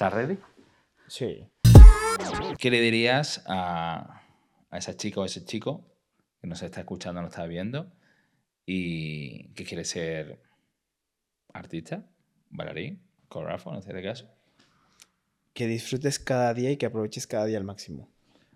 ¿Estás ready? Sí. ¿Qué le dirías a, a esa chica o ese chico que nos está escuchando, nos está viendo y que quiere ser artista, bailarín, coreógrafo, en este caso? Que disfrutes cada día y que aproveches cada día al máximo.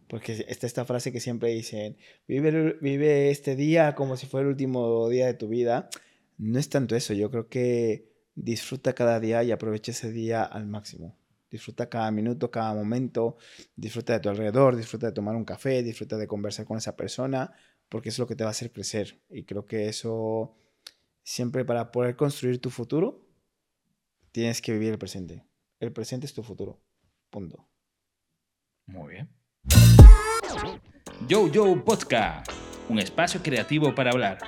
Porque está esta frase que siempre dicen, vive, vive este día como si fuera el último día de tu vida. No es tanto eso, yo creo que disfruta cada día y aprovecha ese día al máximo. Disfruta cada minuto, cada momento, disfruta de tu alrededor, disfruta de tomar un café, disfruta de conversar con esa persona, porque es lo que te va a hacer crecer. Y creo que eso, siempre para poder construir tu futuro, tienes que vivir el presente. El presente es tu futuro. Punto. Muy bien. Yo Yo Podcast, un espacio creativo para hablar.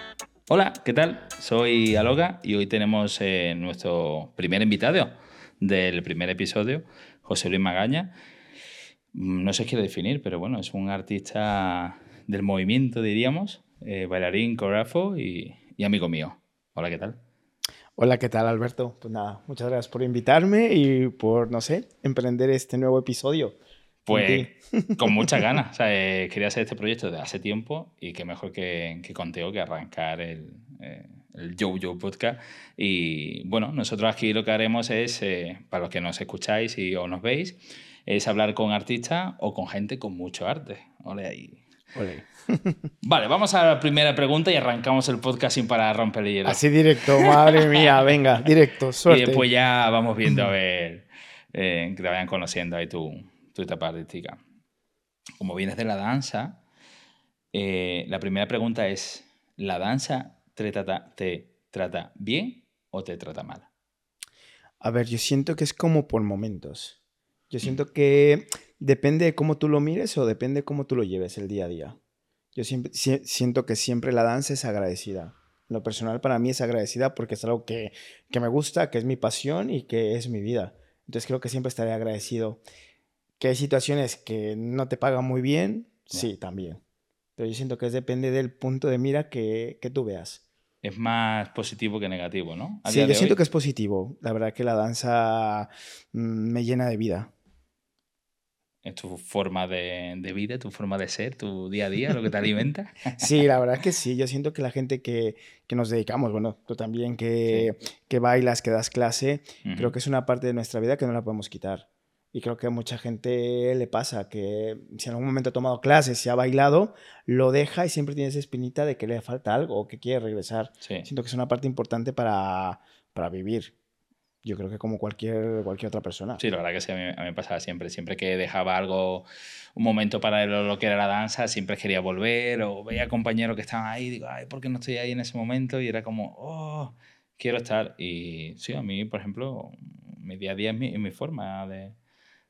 Hola, ¿qué tal? Soy Aloga y hoy tenemos eh, nuestro primer invitado del primer episodio, José Luis Magaña. Mm, No se quiere definir, pero bueno, es un artista del movimiento, diríamos, eh, bailarín, coreógrafo y, y amigo mío. Hola, ¿qué tal? Hola, ¿qué tal, Alberto? Pues nada, muchas gracias por invitarme y por, no sé, emprender este nuevo episodio. Pues con muchas ganas. O sea, eh, quería hacer este proyecto desde hace tiempo y qué mejor que, que conteo que arrancar el, eh, el Yo Podcast. Y bueno, nosotros aquí lo que haremos es, eh, para los que nos escucháis y o nos veis, es hablar con artistas o con gente con mucho arte. Ole ahí. Ole. Vale, vamos a la primera pregunta y arrancamos el podcast sin para romper el hielo. Así directo, madre mía, venga, directo, y suerte. después ya vamos viendo a ver eh, que te vayan conociendo ahí tu, tu etapa artística. Como vienes de la danza, eh, la primera pregunta es, ¿la danza te trata, te trata bien o te trata mal? A ver, yo siento que es como por momentos. Yo siento que depende de cómo tú lo mires o depende de cómo tú lo lleves el día a día. Yo siempre si- siento que siempre la danza es agradecida. Lo personal para mí es agradecida porque es algo que, que me gusta, que es mi pasión y que es mi vida. Entonces creo que siempre estaré agradecido. Que hay situaciones que no te pagan muy bien, Ya. sí, también. Pero yo siento que es depende del punto de mira que, que tú veas. Es más positivo que negativo, ¿no? A Sí, yo siento hoy, que es positivo. La verdad que la danza mm, me llena de vida. es tu forma de, de vida, tu forma de ser, tu día a día, lo que te alimenta. Sí, la verdad que sí. Yo siento que la gente que, que nos dedicamos, bueno, tú también que, que bailas, que das clase, creo que es una parte de nuestra vida que no la podemos quitar. Y creo que a mucha gente le pasa que si en algún momento ha tomado clases, si ha bailado, lo deja y siempre tiene esa espinita de que le falta algo o que quiere regresar. Sí. Siento que es una parte importante para, para vivir. Yo creo que como cualquier, cualquier otra persona. Sí, la verdad que sí, a mí, a mí me pasaba siempre. Siempre que dejaba algo, un momento para lo, que era la danza, siempre quería volver o veía compañeros que estaban ahí y digo, ay, ¿por qué no estoy ahí en ese momento? Y era como, oh, quiero estar. Y sí, a mí, por ejemplo, mi día a día es mi, es mi forma de...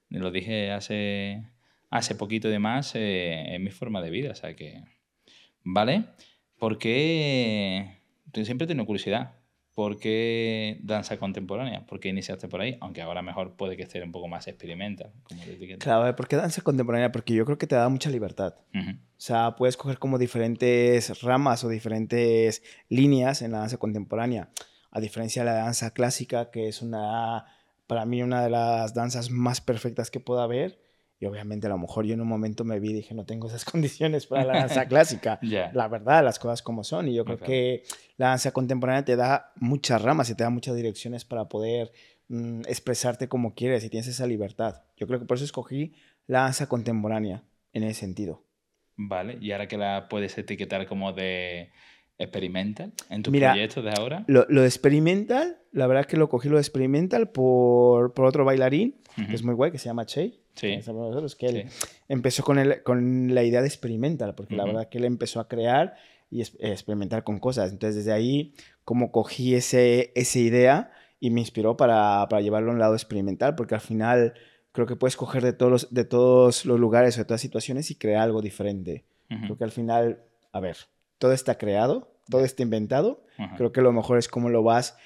Lo dije hace, hace poquito de más, eh, es mi forma de vida, o sea que... ¿Vale? ¿Por qué? Yo siempre he tenido curiosidad. ¿Por qué danza contemporánea? ¿Por qué iniciaste por ahí? Aunque ahora mejor puede que esté un poco más experimental, como. Claro, ¿por qué danza contemporánea? Porque yo creo que te da mucha libertad. Ujú. O sea, puedes coger como diferentes ramas o diferentes líneas en la danza contemporánea. A diferencia de la danza clásica, que es una, para mí, una de las danzas más perfectas que pueda haber. Y obviamente a lo mejor yo en un momento me vi y dije, no tengo esas condiciones para la danza clásica. Ya. La verdad, las cosas como son. Y yo creo Ok. que la danza contemporánea te da muchas ramas y te da muchas direcciones para poder mm, expresarte como quieres y tienes esa libertad. Yo creo que por eso escogí la danza contemporánea en ese sentido. Vale, y ahora que la puedes etiquetar como de experimental en tus Mira, proyectos de ahora. Lo, lo de experimental, la verdad que lo cogí lo de experimental por, por otro bailarín, Ujú. que es muy guay, que se llama Che. Sí. que nosotros, que él Sí. empezó con, el, con la idea de experimental, porque la Ujú. verdad que él empezó a crear y es- experimentar con cosas. Entonces, desde ahí, como cogí ese, esa idea y me inspiró para, para llevarlo a un lado experimental, porque al final creo que puedes coger de todos los, de todos los lugares o de todas situaciones y crear algo diferente. Ujú. Creo que al final, a ver, todo está creado, todo está inventado. Ajá. Creo que lo mejor es cómo lo vas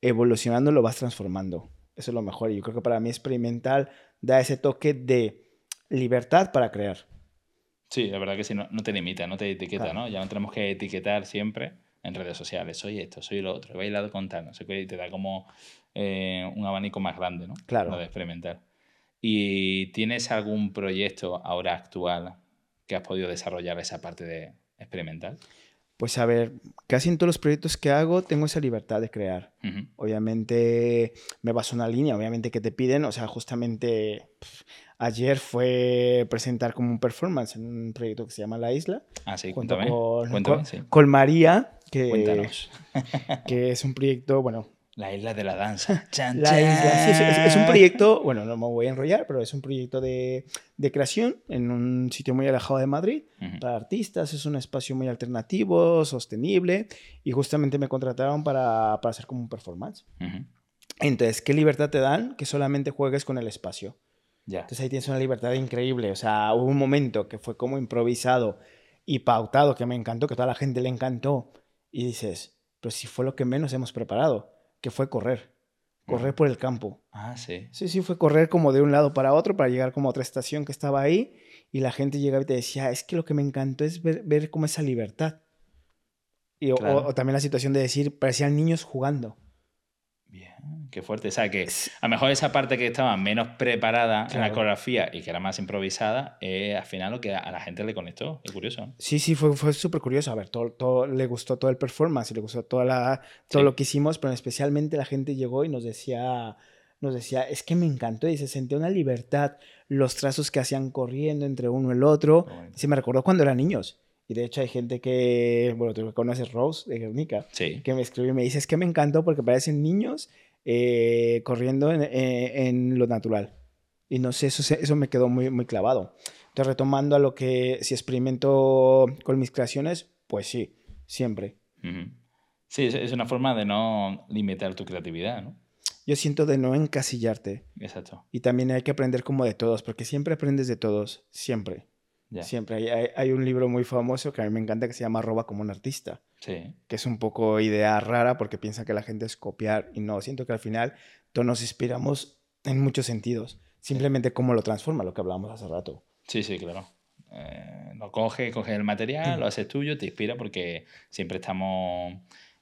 evolucionando, lo vas transformando. Eso es lo mejor. Y yo creo que para mí experimental da ese toque de libertad para crear. Sí, la verdad que sí, no, no te limita, no te etiqueta, Claro. ¿no? Ya no tenemos que etiquetar siempre en redes sociales. Soy esto, soy lo otro, he bailado con tal, no sé qué, y te da como eh, un abanico más grande, ¿no? Claro. Lo de experimentar. ¿Y tienes algún proyecto ahora actual que has podido desarrollar esa parte de experimental? Pues a ver, casi en todos los proyectos que hago tengo esa libertad de crear. Obviamente me baso en una línea, obviamente que te piden, o sea, justamente ayer fue presentar como un performance en un proyecto que se llama La Isla, Ah, sí, cuéntame. con, Cuéntame, con- sí. con María, que, Cuéntanos. que es un proyecto, bueno, La isla de la danza. Chan, La isla, sí, es, un proyecto, bueno, no me voy a enrollar, pero es un proyecto de, de creación en un sitio muy alejado de Madrid para artistas, es un espacio muy alternativo, sostenible, y justamente me contrataron para, para hacer como un performance. Entonces, ¿qué libertad te dan? Que solamente juegues con el espacio. Ya. Entonces ahí tienes una libertad increíble. O sea, hubo un momento que fue como improvisado y pautado, que me encantó, que a toda la gente le encantó. Y dices, pero si fue lo que menos hemos preparado, que fue correr. Correr por el campo. Ah, sí. Sí, sí, fue correr como de un lado para otro para llegar como a otra estación que estaba ahí. Y la gente llegaba y te decía, es que lo que me encantó es ver, ver como esa libertad. Y, Claro. o, o también la situación de decir, parecían niños jugando. Bien, qué fuerte. O sea, que a lo mejor esa parte que estaba menos preparada en la Claro. coreografía y que era más improvisada, es al final lo que a la gente le conectó. Es curioso. ¿no? Sí, sí, fue, fue súper curioso. A ver, todo, todo, le gustó todo el performance y le gustó toda la, todo Sí. lo que hicimos, pero especialmente la gente llegó y nos decía, nos decía, es que me encantó y se sentía una libertad, los trazos que hacían corriendo entre uno y el otro. Sí, me recordó cuando eran niños. Y de hecho hay gente que, bueno, tú conoces Rose de Guernica, Sí. que me escribe y me dice, es que me encantó porque parecen niños eh, corriendo en, eh, en lo natural. Y no sé, eso, eso me quedó muy, muy clavado. Entonces, retomando a lo que si experimento con mis creaciones, pues sí, siempre. Sí, es- es una forma de no limitar tu creatividad, ¿no? Yo siento de no encasillarte. Exacto. Y también hay que aprender como de todos, porque siempre aprendes de todos, siempre. Siempre. Hay, hay- hay un libro muy famoso que a mí me encanta que se llama Roba como un artista. Sí. que es un poco idea rara porque piensa que la gente es copiar y no, siento que al final todos nos inspiramos en muchos sentidos, simplemente cómo lo transforma, lo que hablábamos hace rato. Sí, sí, claro. Eh, lo coges, coges el material, lo haces tuyo, te inspira porque siempre estamos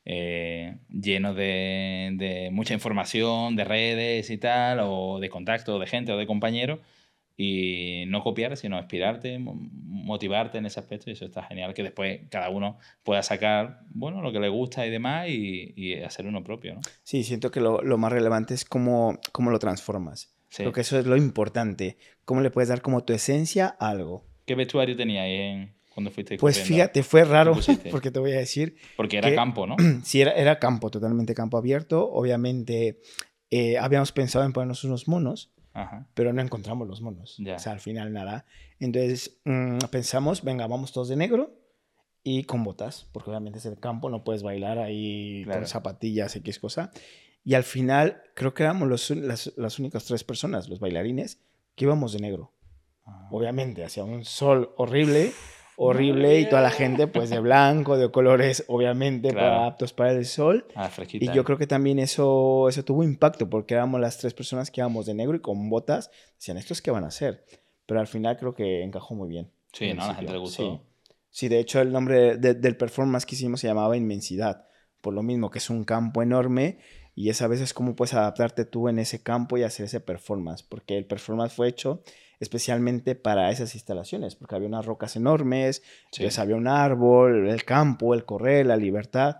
eh, llenos de, de mucha información, de redes y tal, o de contacto, de gente o de compañeros, y no copiar, sino inspirarte, mo- motivarte en ese aspecto, y eso está genial, que después cada uno pueda sacar, bueno, lo que le gusta y demás, y, y hacer uno propio, ¿no? Sí, siento que lo, lo más relevante es cómo, cómo lo transformas. Sí. Creo que eso es lo importante, cómo le puedes dar como tu esencia a algo. ¿Qué vestuario teníais en, cuando fuiste Pues fíjate, fue raro porque te voy a decir, Porque era que- campo, ¿no? sí, era, era campo, totalmente campo abierto, obviamente eh, habíamos pensado en ponernos unos monos, Ajá. pero no encontramos los monos. O sea, al final nada. Entonces mm, pensamos, venga, vamos todos de negro y con botas, porque obviamente es el campo, no puedes bailar ahí Claro. con zapatillas, X cosa. Y al final creo que éramos los las, las únicas tres personas, los bailarines, que íbamos de negro. Ah. Obviamente, hacía un sol horrible, horrible, y toda la gente pues de blanco, de colores obviamente para- Claro. aptos para el sol. Ah. Y yo creo que también eso, eso tuvo impacto, porque éramos las tres personas que íbamos de negro y con botas. Decían, ¿estos qué van a hacer? Pero al final creo que encajó muy bien. Sí, ¿no? La gente le gustó. Sí. Sí, de hecho el nombre de- del performance que hicimos se llamaba Inmensidad, por lo mismo que es un campo enorme y es a veces cómo puedes adaptarte tú en ese campo y hacer ese performance, porque el performance fue hecho especialmente para esas instalaciones, porque había unas rocas enormes, Sí. entonces había un árbol, el campo, el correr, la libertad.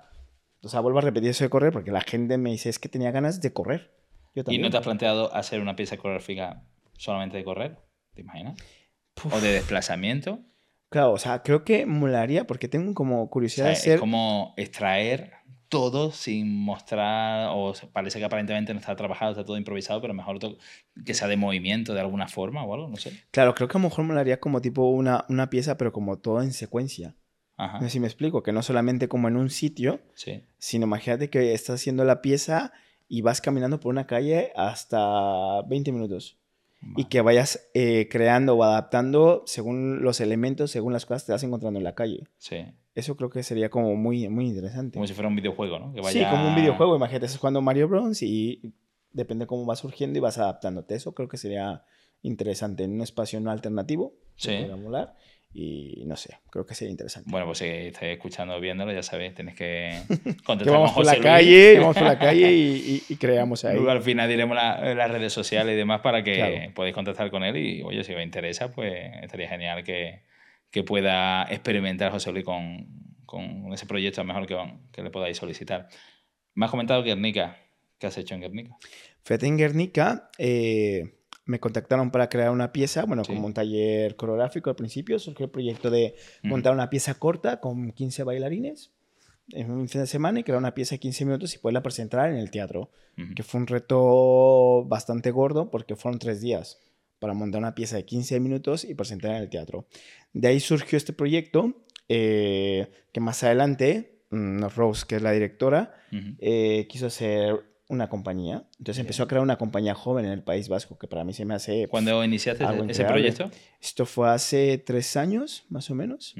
O sea, vuelvo a repetir eso de correr porque la gente me dice, es que tenía ganas de correr. Yo ¿Y también. no te has planteado hacer una pieza coreográfica solamente de correr? ¿Te imaginas? ¿O de desplazamiento? Claro, o sea, creo que molaría porque tengo como O curiosidad sea, de es ser... como extraer todo sin mostrar, o parece que aparentemente no está trabajado, está todo improvisado, pero mejor que sea de movimiento de alguna forma o algo, no sé. Claro, creo que a lo mejor molaría como tipo una, una pieza, pero como todo en secuencia. Ajá, No sé si me explico, que no solamente como en un sitio, sí. sino imagínate que estás haciendo la pieza y vas caminando por una calle hasta 20 minutos. Y que vayas eh, creando o adaptando según los elementos, según las cosas que te vas encontrando en la calle. Sí. Eso creo que sería como muy, muy interesante. Como si fuera un videojuego, ¿no? Que Sí, vaya- como un videojuego. Imagínate, estás jugando Mario Bros. y depende cómo va surgiendo y vas adaptándote. Eso creo que sería interesante en un espacio no alternativo. Sí. molar, y no sé, creo que sería interesante. Bueno, pues si estáis escuchando viéndolo, ya sabéis, tenéis que contactar vamos por la calle, vamos por la calle y, y, creamos ahí. Luego al final diremos las redes sociales y demás para que podáis contactar con él y, oye, si os interesa, pues estaría genial que, que pueda experimentar José Luis con, con ese proyecto, a lo mejor que, que le podáis solicitar. Me has comentado Guernica. ¿Qué has hecho en Guernica? Fíjate, en Guernica eh, me contactaron para crear una pieza, bueno, como un taller coreográfico al principio, surgió el proyecto de montar una pieza corta con 15 bailarines en un fin de semana y crear una pieza de 15 minutos y poderla presentar en el teatro, que fue un reto bastante gordo porque fueron tres días para montar una pieza de 15 minutos y presentar en el teatro. De ahí surgió este proyecto eh, que más adelante, mm, Rose, que es la directora, eh, quiso hacer una compañía. Entonces empezó a crear una compañía joven en el País Vasco, que para mí se me hace... ¿Cuándo iniciaste ese proyecto? Esto fue hace tres años, más o menos,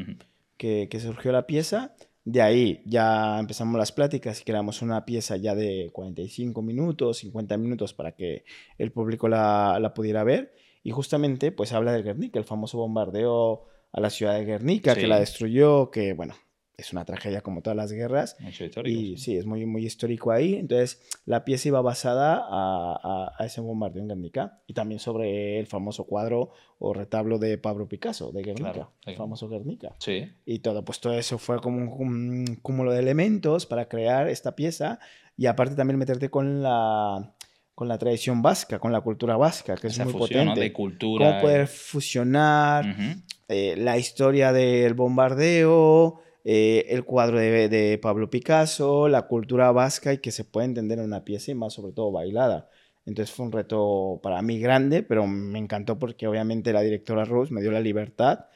que, que, surgió la pieza. De ahí ya empezamos las pláticas y creamos una pieza ya de 45 minutos, 50 minutos para que el público la, la pudiera ver. Y justamente pues habla del Guernica, el famoso bombardeo a la ciudad de Guernica, que la destruyó, que bueno, es una tragedia como todas las guerras. Mucho histórico. Y sí. es muy, muy histórico ahí. Entonces, la pieza iba basada a, a, ese bombardeo en Guernica y también sobre el famoso cuadro o retablo de Pablo Picasso, de Guernica, el famoso Guernica. Sí. Y todo, pues todo eso fue como un, cúmulo de elementos para crear esta pieza y aparte también meterte con la con la tradición vasca, con la cultura vasca, que es muy potente. De cultura. Cómo poder fusionar eh, la historia del bombardeo, eh, el cuadro de, Pablo Picasso, la cultura vasca y que se puede entender en una pieza y más sobre todo bailada. Entonces fue un reto para mí grande, pero me encantó porque obviamente la directora Rose me dio la libertad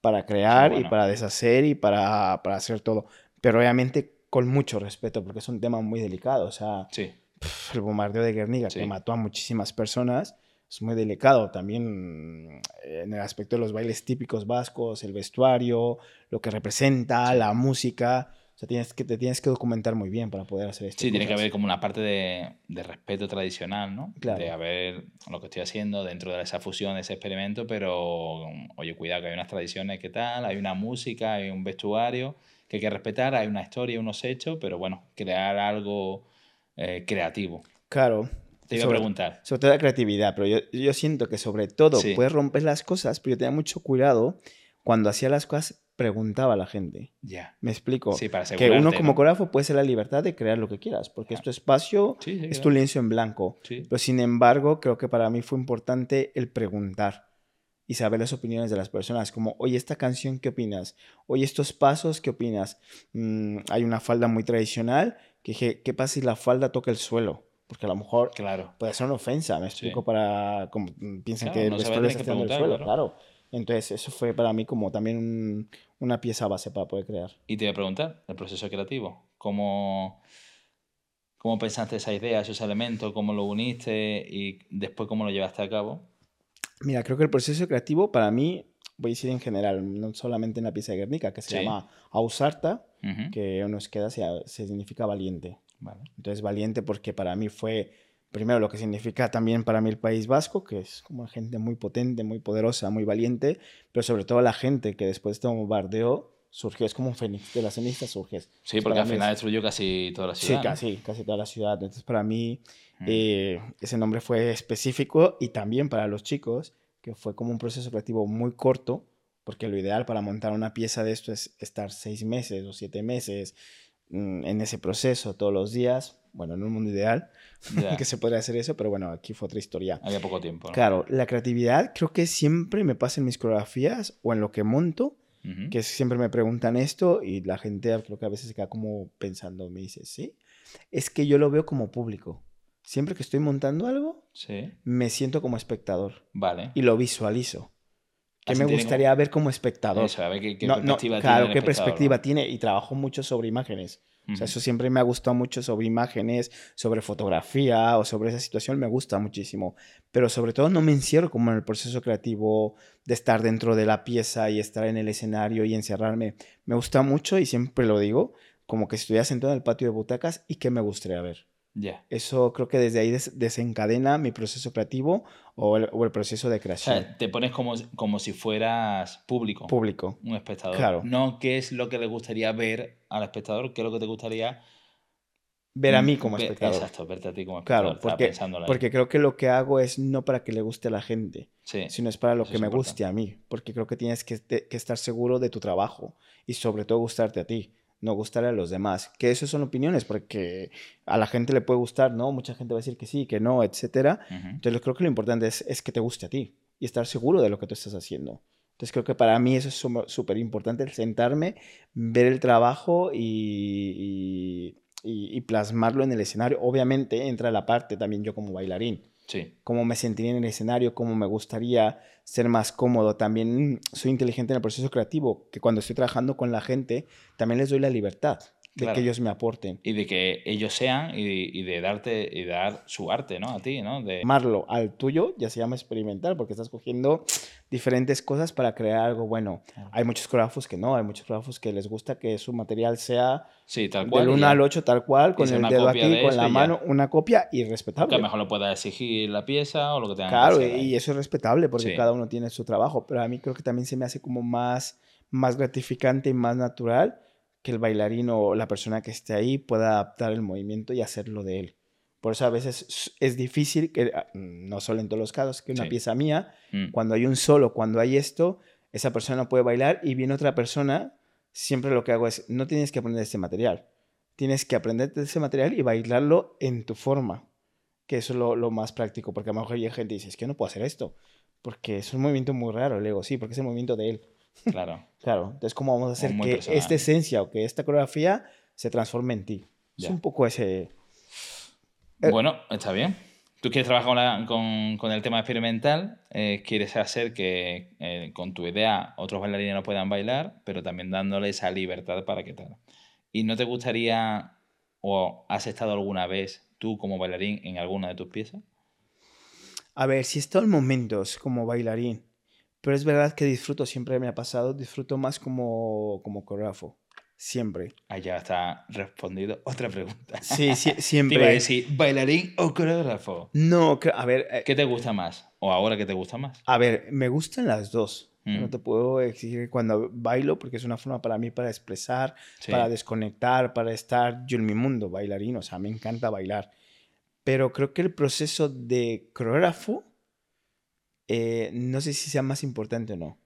para crear y para deshacer y para, para, hacer todo. Pero obviamente con mucho respeto porque es un tema muy delicado. O sea, el bombardeo de Guernica que mató a muchísimas personas es muy delicado también eh, en el aspecto de los bailes típicos vascos, el vestuario, lo que representa, la música. O sea, tienes que, te tienes que documentar muy bien para poder hacer esto. Sí, tiene que haber como una parte de, de, respeto tradicional, ¿no? Claro. De haber lo que estoy haciendo dentro de esa fusión, de ese experimento, pero oye, cuidado que hay unas tradiciones que tal, hay una música, hay un vestuario que hay que respetar, hay una historia, unos hechos, pero bueno, crear algo eh, creativo. Claro, te iba a preguntar. Sobre todo la creatividad, pero yo, yo siento que sobre todo puedes romper las cosas, pero yo tenía mucho cuidado cuando hacía las cosas, preguntaba a la gente. Ya. Me explico. Sí, para que uno como coreógrafo puede ser la libertad de crear lo que quieras, porque es tu espacio, es tu lienzo en blanco. Pero sin embargo, creo que para mí fue importante el preguntar y saber las opiniones de las personas, como, oye, esta canción, ¿qué opinas? Oye, estos pasos, ¿qué opinas? Mm, hay una falda muy tradicional, que ¿qué pasa si la falda toca el suelo? Porque a lo mejor claro. puede ser una ofensa, me explico, para como piensan que el vestuario está en el suelo, claro. Entonces, eso fue para mí como también una pieza base para poder crear. Y te voy a preguntar, el proceso creativo, ¿cómo, cómo pensaste esa idea, esos elementos, cómo lo uniste y después cómo lo llevaste a cabo? Mira, creo que el proceso creativo para mí, voy a decir en general, no solamente en la pieza de Guernica, que se llama Ausarta, que nos queda, se, se significa valiente. Entonces, valiente porque para mí fue, primero, lo que significa también para mí el País Vasco, que es como gente muy potente, muy poderosa, muy valiente, pero sobre todo la gente que después de este bombardeo surgió, es como un fénix de las cenizas surge. Sí, porque al final destruyó casi toda la ciudad. Sí, casi, casi toda la ciudad. Entonces, para mí, eh, ese nombre fue específico y también para los chicos, que fue como un proceso creativo muy corto, porque lo ideal para montar una pieza de esto es estar seis meses o siete meses Mm, en ese proceso todos los días. Bueno, en un mundo ideal que se podría hacer eso, pero bueno, aquí fue otra historia. Había poco tiempo. Claro, la creatividad creo que siempre me pasa en mis coreografías o en lo que monto, que siempre me preguntan esto y la gente creo que a veces se queda como pensando, me dice, sí, es que yo lo veo como público. Siempre que estoy montando algo, sí. me siento como espectador. Vale. Y lo visualizo. Que me gustaría ver como espectador. Eso, a ver qué, perspectiva tiene. Claro, qué perspectiva tiene. Y trabajo mucho sobre imágenes. O sea, eso siempre me ha gustado mucho sobre imágenes, sobre fotografía o sobre esa situación, me gusta muchísimo. Pero sobre todo no me encierro como en el proceso creativo de estar dentro de la pieza y estar en el escenario y encerrarme. Me gusta mucho y siempre lo digo, como que estuviera sentado en el patio de butacas y qué me gustaría ver. Ya. Eso creo que desde ahí des- desencadena mi proceso creativo o el, o el proceso de O creación sea, te pones como, como si fueras público, público. un espectador. Claro. No qué es lo que le gustaría ver al espectador, qué es lo que te gustaría Ver a mí como ver- espectador. Exacto, verte a ti como espectador. Claro, porque, porque creo que lo que hago es no para que le guste a la gente, Sí. sino es para lo que me guste a mí. Porque creo que tienes que, que estar seguro de tu trabajo y sobre todo gustarte a ti, no gustarle a los demás. Que eso son opiniones, porque a la gente le puede gustar, ¿no? Mucha gente va a decir que sí, que no, etcétera. Ujú. Entonces creo que lo importante es, es que te guste a ti y estar seguro de lo que tú estás haciendo. Entonces creo que para mí eso es súper importante, el sentarme, ver el trabajo y, y- y- y plasmarlo en el escenario. Obviamente entra la parte también yo como bailarín, Sí. cómo me sentiría en el escenario, cómo me gustaría ser más cómodo. También soy inteligente en el proceso creativo, que cuando estoy trabajando con la gente, también les doy la libertad Claro. que ellos me aporten. Y de que ellos sean y, y de darte y dar su arte, ¿no? A ti, ¿no? De, llamarlo al tuyo ya se llama experimental porque estás cogiendo diferentes cosas para crear algo bueno. Claro. Hay muchos coreógrafos que no, hay muchos coreógrafos que les gusta que su material sea sí, tal cual. del y 1 ya. al 8 tal cual, con el dedo aquí, de con la y ya. mano, una copia y Que a respetable. lo mejor lo pueda exigir la pieza o lo que tenga Claro, que hacer. y eso es respetable porque Sí. cada uno tiene su trabajo, pero a mí creo que también se me hace como más, más gratificante y más natural que el bailarín o la persona que esté ahí pueda adaptar el movimiento y hacerlo de él. Por eso a veces es difícil, que ah, no solo en todos los casos, que una Sí. pieza mía, Mm. cuando hay un solo, cuando hay esto, esa persona no puede bailar y viene otra persona, siempre lo que hago es, no tienes que aprender este material, tienes que aprender de ese material y bailarlo en tu forma, que eso es lo, lo más práctico, porque a lo mejor hay gente que dice, es que no puedo hacer esto, porque es un movimiento muy raro, le digo, sí, porque es el movimiento de él. Claro. Claro, entonces cómo vamos a hacer que personal. esta esencia o que esta coreografía se transforme en ti. Ya. Es un poco ese... Eh, Bueno, está bien. Tú quieres trabajar con, la- con- con el tema experimental, eh, quieres hacer que eh, con tu idea otros bailarines no puedan bailar, pero también dándole esa libertad para que tal. ¿Y no te gustaría o has estado alguna vez tú como bailarín en alguna de tus piezas? A ver, si he estado en momentos como bailarín, pero es verdad que disfruto, siempre me ha pasado, disfruto más como, como coreógrafo. Siempre. Ya está respondido otra pregunta. Sí, sí, Te iba a siempre. decir, ¿bailarín o coreógrafo? No, a ver, eh, ¿Qué te gusta más? ¿O ahora qué te gusta más? a ver, me gustan las dos. Mm. No te puedo exigir cuando bailo porque es una forma para mí para expresar, Sí. para desconectar, para estar yo en mi mundo, bailarín. O sea, me encanta bailar. Pero creo que el proceso de coreógrafo, eh, no sé si sea más importante o no.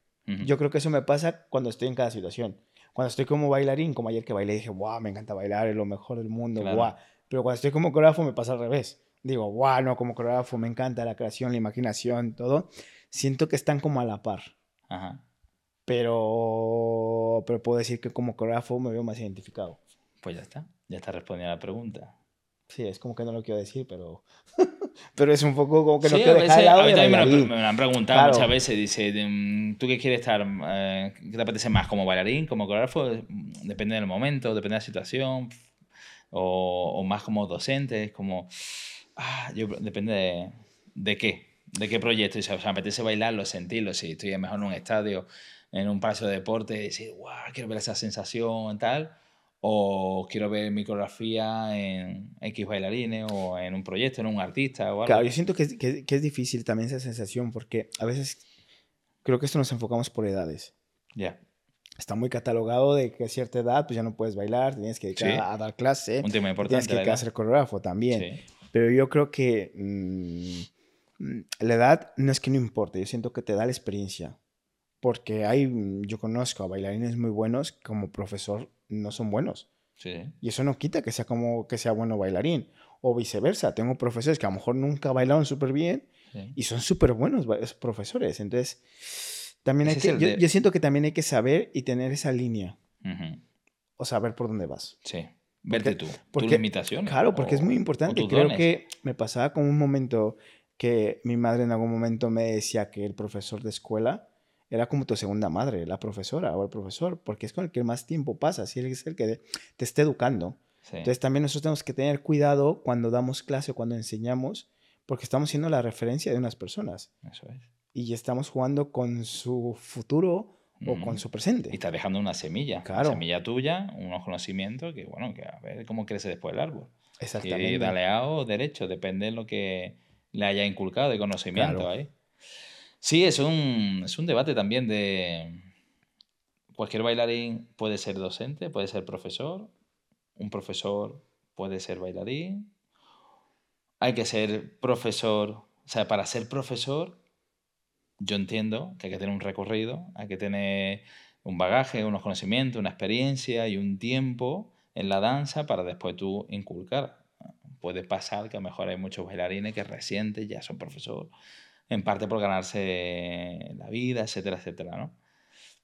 Yo creo que eso me pasa cuando estoy en cada situación. Cuando estoy como bailarín, como ayer que bailé, dije, wow, me encanta bailar, es lo mejor del mundo, Claro. guau. Pero cuando estoy como coreógrafo me pasa al revés. Digo, wow, no, como coreógrafo me encanta la creación, la imaginación, todo. Siento que están como a la par. Ajá. Pero, pero puedo decir que como coreógrafo me veo más identificado. Pues ya está. Ya está respondida la pregunta. Sí, es como que no lo quiero decir, pero, pero es un poco como que no Sí, quiero a dejar veces, de lado a mí también me lo, me lo han preguntado Claro. muchas veces. Dice, mm, ¿tú qué quieres estar? eh, ¿Qué te apetece más? ¿Como bailarín? ¿Como coreógrafo? Mm, Depende del momento, depende de la situación. O, o más como docente. Es como. ah, yo, depende de, de qué. De qué proyecto. O sea, me apetece bailarlo, sentirlo. Si estoy mejor en un estadio, en un palacio de deporte, decir, guau, quiero ver esa sensación, tal. O quiero ver mi coreografía en X bailarines o en un proyecto, en un artista o algo. Claro, yo siento que es, que, que es difícil también esa sensación porque a veces creo que esto nos enfocamos por edades. Ya. Está muy catalogado de que a cierta edad pues ya no puedes bailar, tienes que dedicar Sí. a, a dar clase, Un tema tienes importante. la que hacer coreógrafo también. Sí. Pero yo creo que mm, mm, la edad no es que no importe, yo siento que te da la experiencia. Porque hay, mm, yo conozco a bailarines muy buenos que como profesor no son buenos. Sí. Y eso no quita que sea como que sea bueno bailarín. O viceversa, tengo profesores que a lo mejor nunca bailaron súper bien sí. y son súper buenos profesores. Entonces, también hay que, es yo, de- yo siento que también hay que saber y tener esa línea. Ujú. O saber por dónde vas. Sí. Verte tú. porque- tus limitaciones. Claro, porque es o- muy o importante. Creo dones. que me pasaba con un momento que mi madre en algún momento me decía que el profesor de escuela era como tu segunda madre, la profesora o el profesor, porque es con el que más tiempo pasas y es el que te está educando. Sí. Entonces también nosotros tenemos que tener cuidado cuando damos clase o cuando enseñamos, porque estamos siendo la referencia de unas personas Eso es. y estamos jugando con su futuro o Ujú. con su presente. Y estás dejando una semilla. Claro. Una semilla tuya, unos conocimientos que, bueno, que a ver cómo crece después el árbol. Exactamente. Y dale A o derecho, depende de lo que le haya inculcado de conocimiento Claro. ahí. Sí, es un, es un debate también de... Cualquier bailarín puede ser docente, puede ser profesor, un profesor puede ser bailarín, hay que ser profesor, o sea, para ser profesor, yo entiendo que hay que tener un recorrido, hay que tener un bagaje, unos conocimientos, una experiencia y un tiempo en la danza para después tú inculcar. Puede pasar que a lo mejor hay muchos bailarines que recientes ya son profesor, en parte por ganarse la vida, etcétera, etcétera, ¿no?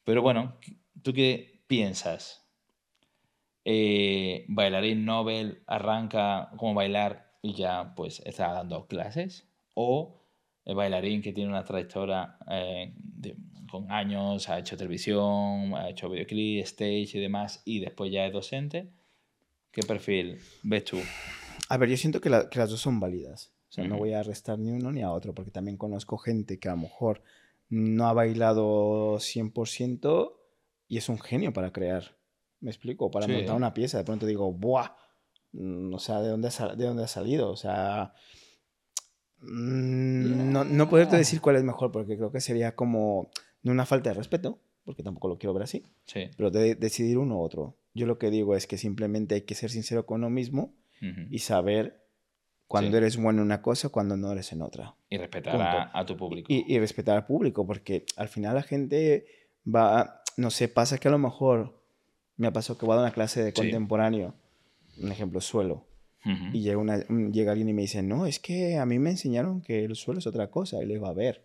Pero bueno, ¿tú qué piensas? Eh, ¿Bailarín Nobel arranca como bailar y ya pues está dando clases? ¿O el bailarín que tiene una trayectoria eh, de- con años, ha hecho televisión, ha hecho videoclip, stage y demás, y después ya es docente? ¿Qué perfil ves tú? A ver, yo siento que, la- que las dos son válidas. No voy a restar ni uno ni a otro, porque también conozco gente que a lo mejor no ha bailado 100% y es un genio para crear. ¿Me explico? Para Sí. montar una pieza. De pronto digo, ¡buah! Mm, O sea, ¿de dónde ha, de dónde ha salido? O sea, mm, no, no poderte decir cuál es mejor, porque creo que sería como no una falta de respeto, porque tampoco lo quiero ver así, Sí. pero de decidir uno u otro. Yo lo que digo es que simplemente hay que ser sincero con uno mismo y saber cuando Sí. eres bueno en una cosa, cuando no eres en otra. Y respetar a, a tu público. Y, y respetar al público, porque al final la gente va, no sé, pasa que a lo mejor me ha pasado que voy a dar una clase de Sí. contemporáneo, un ejemplo, suelo, Ujú. y llega, una, un- llega alguien y me dice, no, es que a mí me enseñaron que el suelo es otra cosa, y le digo, a ver,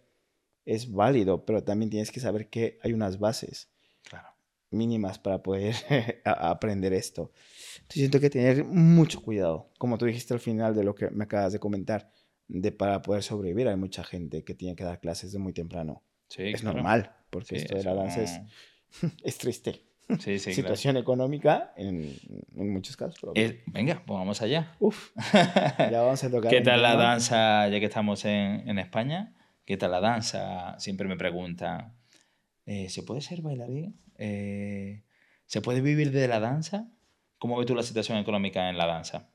es válido, pero también tienes que saber que hay unas bases Claro. Mínimas para poder aprender esto. Entonces siento que tener mucho cuidado, como tú dijiste al final de lo que me acabas de comentar, de para poder sobrevivir hay mucha gente que tiene que dar clases de muy temprano. Sí, es claro. normal, porque Sí, esto de la danza es, es triste. Sí, sí, claro. Situación económica en, en muchos casos. pero- Eh, venga, pues vamos allá. Uf, ya vamos a tocar. ¿Qué tal la danza, ya que estamos en, en España? ¿Qué tal la danza? Siempre me preguntan, eh, ¿se puede ser bailarín? Eh, ¿Se puede vivir de la danza? ¿Cómo ves tú la situación económica en la danza?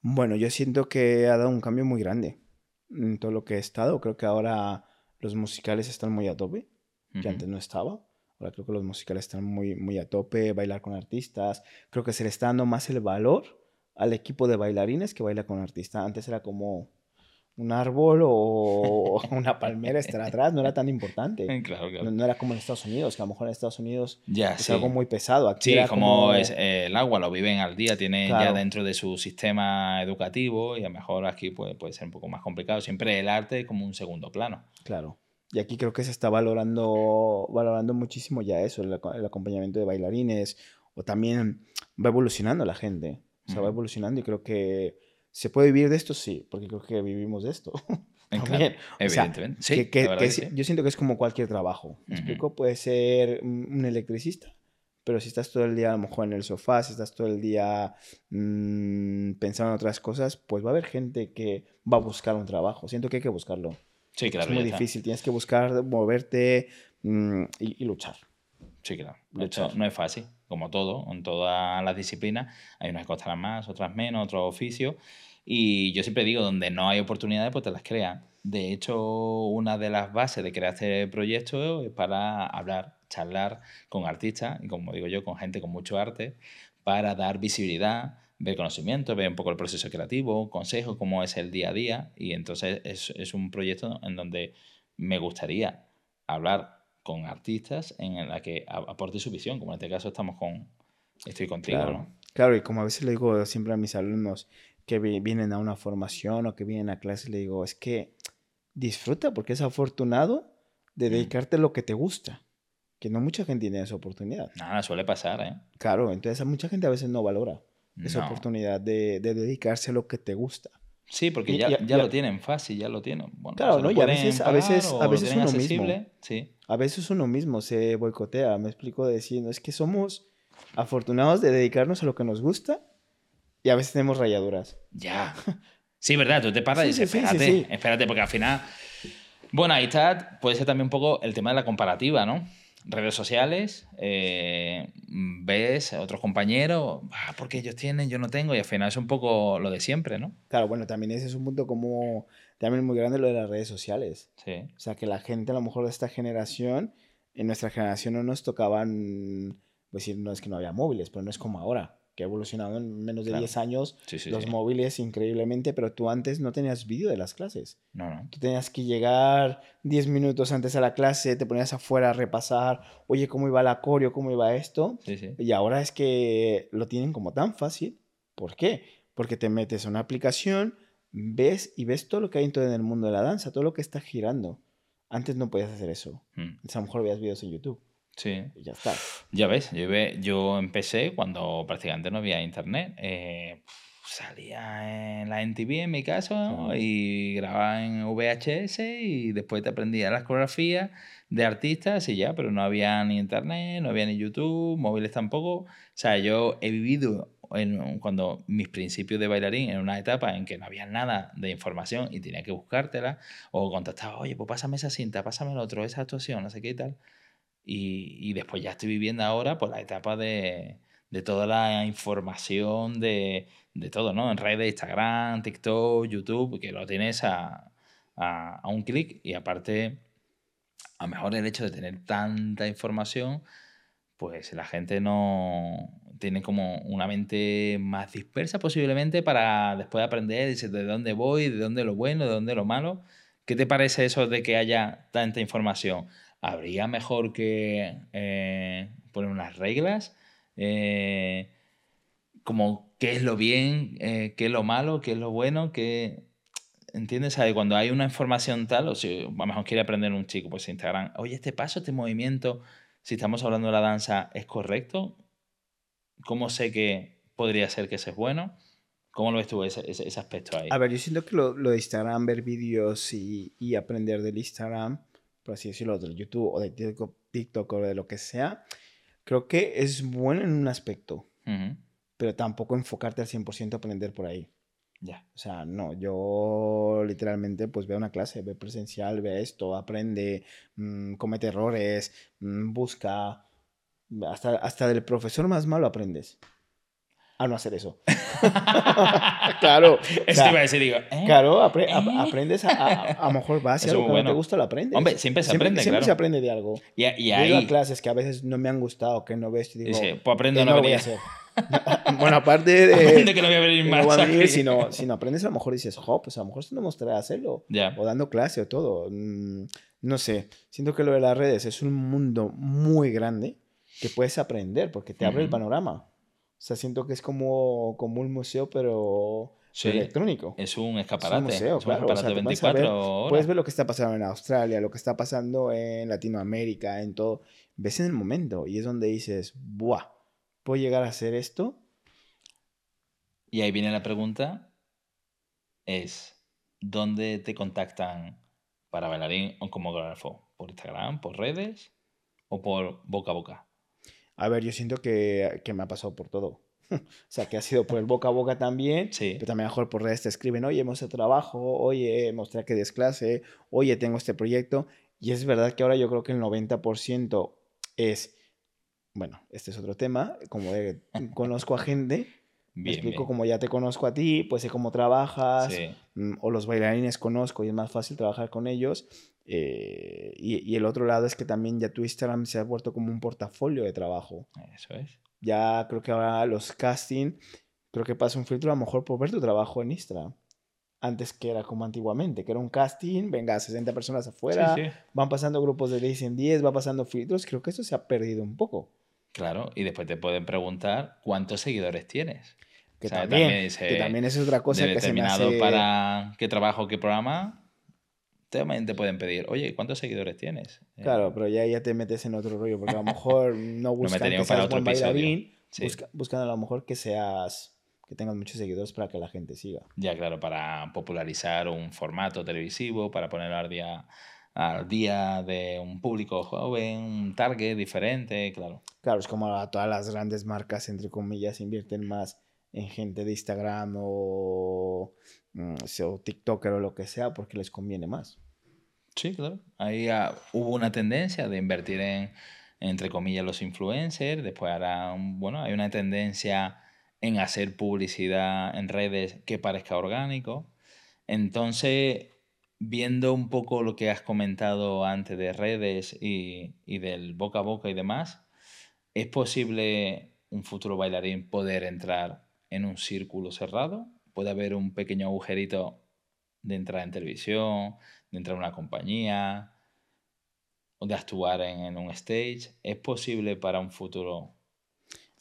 Bueno, yo siento que ha dado un cambio muy grande en todo lo que he estado. Creo que ahora los musicales están muy a tope, que antes no estaba. Ahora creo que los musicales están muy, muy a tope, bailar con artistas. Creo que se le está dando más el valor al equipo de bailarines que baila con artistas. Antes era como un árbol o una palmera estar atrás, no era tan importante. Claro, claro. No, no era como en Estados Unidos, que a lo mejor en Estados Unidos Ya, es sí. algo muy pesado. Aquí Sí, era como, es eh, el agua, lo viven al día, tiene ya Claro. dentro de su sistema educativo y a lo mejor aquí puede, puede ser un poco más complicado. Siempre el arte es como un segundo plano. Claro. Y aquí creo que se está valorando, valorando muchísimo ya eso, el, el acompañamiento de bailarines, o también va evolucionando la gente. O sea, va evolucionando y creo que se puede vivir de esto, sí, porque creo que vivimos de esto. También. O sea, evidentemente. sí, que- sí-. Yo siento que es como cualquier trabajo. ¿Me explico? Puede ser un electricista, pero si estás todo el día a lo mejor en el sofá, si estás todo el día mm, pensando en otras cosas, pues va a haber gente que va a buscar un trabajo. Siento que hay que buscarlo. Sí, claro. es muy difícil, tienes que buscar moverte mm, y, y luchar. Sí, claro. Luchar. no es fácil, como todo, en todas las disciplinas. Hay unas que costarán más, otras menos, otros oficios. Y yo siempre digo, donde no hay oportunidades, pues te las crean. De hecho, una de las bases de crear este proyecto es para hablar, charlar con artistas y, como digo yo, con gente con mucho arte, para dar visibilidad, ver conocimiento, ver un poco el proceso creativo, consejos, cómo es el día a día. Y entonces es, es un proyecto en donde me gustaría hablar con artistas en la que aporte su visión, como en este caso estamos con, estoy contigo, Claro. ¿no? Claro, y como a veces le digo siempre a mis alumnos que vi- vienen a una formación o que vienen a clase, le digo, es que disfruta porque es afortunado de Mm. dedicarte a lo que te gusta, que no mucha gente tiene esa oportunidad. Nada, suele pasar, ¿eh? Claro, entonces a mucha gente a veces no valora esa No. oportunidad de, de dedicarse a lo que te gusta. Sí, porque Y- ya, y- ya y- lo tienen fácil, ya lo tienen. Bueno, Claro, ¿no? Y a veces- a veces- a veces uno mismo. accesible, Sí, A veces uno mismo se boicotea, me explico diciendo, es que somos afortunados de dedicarnos a lo que nos gusta y a veces tenemos rayaduras. ya. Sí, verdad, tú te paras y Sí, dices, sí, sí, sí, espérate, sí. espérate, porque al final... Bueno, ahí está, puede ser también un poco el tema de la comparativa, ¿no? Redes sociales, eh, ves a otros compañeros, ah, porque ellos tienen, yo no tengo, y al final es un poco lo de siempre, ¿no? Claro, bueno, también ese es un punto como también muy grande lo de las redes sociales. Sí. O sea, que la gente a lo mejor de esta generación, en nuestra generación no nos tocaban, pues decir, no es que no había móviles, pero no es como ahora que ha evolucionado en menos de Claro. 10 años Sí, sí, los sí. móviles increíblemente, pero tú antes no tenías vídeo de las clases. No, no. Tú tenías que llegar 10 minutos antes a la clase, te ponías afuera a repasar, oye, ¿cómo iba la coreo? ¿Cómo iba esto? Y ahora es que lo tienen como tan fácil. ¿Por qué? Porque te metes a una aplicación, ves y ves todo lo que hay en todo en el mundo de la danza, todo lo que está girando. Antes no podías hacer eso. Mm, a lo mejor veías videos en YouTube Sí. y ya está. Ya ves, yo, yo empecé cuando prácticamente no había internet. eh, salía en la NTV en mi caso Claro. y grababa en VHS y después te aprendía las coreografías de artistas y ya, pero no había ni internet, no había ni YouTube, móviles tampoco. O sea, yo he vivido en, cuando mis principios de bailarín en una etapa en que no había nada de información y tenía que buscártela o contactaba, oye, pues pásame esa cinta, pásame el otro, esa actuación, no sé qué y tal. Y, y después ya estoy viviendo ahora por la etapa de, de toda la información de, de todo, ¿no? En redes, Instagram, TikTok, YouTube, que lo tienes a, a, un clic y aparte, a lo mejor el hecho de tener tanta información, pues la gente no tiene como una mente más dispersa posiblemente para después aprender dice, de dónde voy, de dónde lo bueno, de dónde lo malo. ¿Qué te parece eso de que haya tanta información? ¿Habría mejor que eh, poner unas reglas? Eh, como qué es lo bien, eh, qué es lo malo, qué es lo bueno, qué... ¿Entiendes? ¿Sabe? Cuando hay una información tal, o si a lo mejor quiere aprender un chico, pues Instagram, oye, este paso, este movimiento, si estamos hablando de la danza, ¿es correcto? ¿Cómo sé que podría ser que ese es bueno? ¿Cómo lo ves tú ese, aspecto ahí? A ver, yo siento que lo, lo de Instagram, ver vídeos y, y aprender del Instagram, por así decirlo, del YouTube o de TikTok, o de lo que sea, creo que es bueno en un aspecto, pero tampoco enfocarte al 100% a aprender por ahí. Ya. O sea, no, yo literalmente pues veo una clase, ve presencial, ve esto, aprende, mm, comete errores, mm, busca, hasta, hasta del profesor más malo aprendes. A no hacer eso. claro. Eso te iba a decir, digo, ¿eh? Claro, apre- ap- ¿Eh? aprendes a, a, a lo mejor vas y Eso algo que no te bueno. gusta lo aprendes. Hombre, siempre se aprende, siempre claro. se aprende de algo. Y, y Yo he ido a ahí clases que a veces no me han gustado, que no ves y digo, dice, pues aprende "Eh, a no voy a hacer. bueno, aparte de... Aprende que no voy a venir más. no voy a venir, si, no, si no aprendes, a lo mejor dices, jo, pues a lo mejor esto no me gustaría hacerlo. Ya. O dando clase o todo. Mm, No sé. Siento que lo de las redes es un mundo muy grande que puedes aprender porque te abre el Ujú. panorama. O sea, siento que es como, como un museo, pero Sí. electrónico. Es un Es un escaparate. museo, es un claro. o sea, escaparate te puedes 24 saber- horas. Puedes ver lo que está pasando en Australia, lo que está pasando en Latinoamérica, en todo. Ves en el momento y es donde dices, ¡buah! ¿Puedo llegar a hacer esto? Y ahí viene la pregunta, es, ¿dónde te contactan para bailarín o coreógrafo? ¿Por Instagram, por redes o por boca a boca? A ver, yo siento que, que me ha pasado por todo. o sea, que ha sido por el boca a boca también, Sí, pero también a lo mejor por redes te escriben, oye, hemos hecho trabajo, oye, mostré que des clase, oye, tengo este proyecto. Y es verdad que ahora yo creo que el 90% es, bueno, este es otro tema, como de conozco a gente, me bien, explico bien. como ya te conozco a ti, pues sé cómo trabajas, Sí, mm, o los bailarines conozco y es más fácil trabajar con ellos. Eh, y, y el otro lado es que también ya tu Instagram se ha vuelto como un portafolio de trabajo. eso es. Ya creo que ahora los casting, creo que pasa un filtro a lo mejor por ver tu trabajo en Instagram. Antes que era como antiguamente, que era un casting, venga, 60 personas afuera, Sí, sí. van pasando grupos de 10 en 10, va pasando filtros. Creo que eso se ha perdido un poco. Claro, y después te pueden preguntar cuántos seguidores tienes. Que, O sea, también, también dice, que también es otra cosa que se me hace... para qué trabajo, qué programa, también te pueden pedir, oye, ¿cuántos seguidores tienes? Eh, Claro, pero ya, ya te metes en otro rollo, porque a lo mejor no buscan que meteríamos para seas otro buen bailarín, Sí. busca- buscan a lo mejor que seas, que tengas muchos seguidores para que la gente siga. Ya, claro, para popularizar un formato televisivo, para ponerlo al día, al día de un público joven, un target diferente, claro. Claro, es como a todas las grandes marcas, entre comillas, invierten más en gente de Instagram o, o TikToker o lo que sea, porque les conviene más. Sí, claro. Ahí ah, hubo una tendencia de invertir en, entre comillas, los influencers. Después ahora, bueno, hay una tendencia en hacer publicidad en redes que parezca orgánico. Entonces, viendo un poco lo que has comentado antes de redes y, y del boca a boca y demás, ¿es posible un futuro bailarín poder entrar en un círculo cerrado? ¿Puede haber un pequeño agujerito de entrar en televisión, de entrar en una compañía, o de actuar en, un stage? ¿Es posible para un futuro?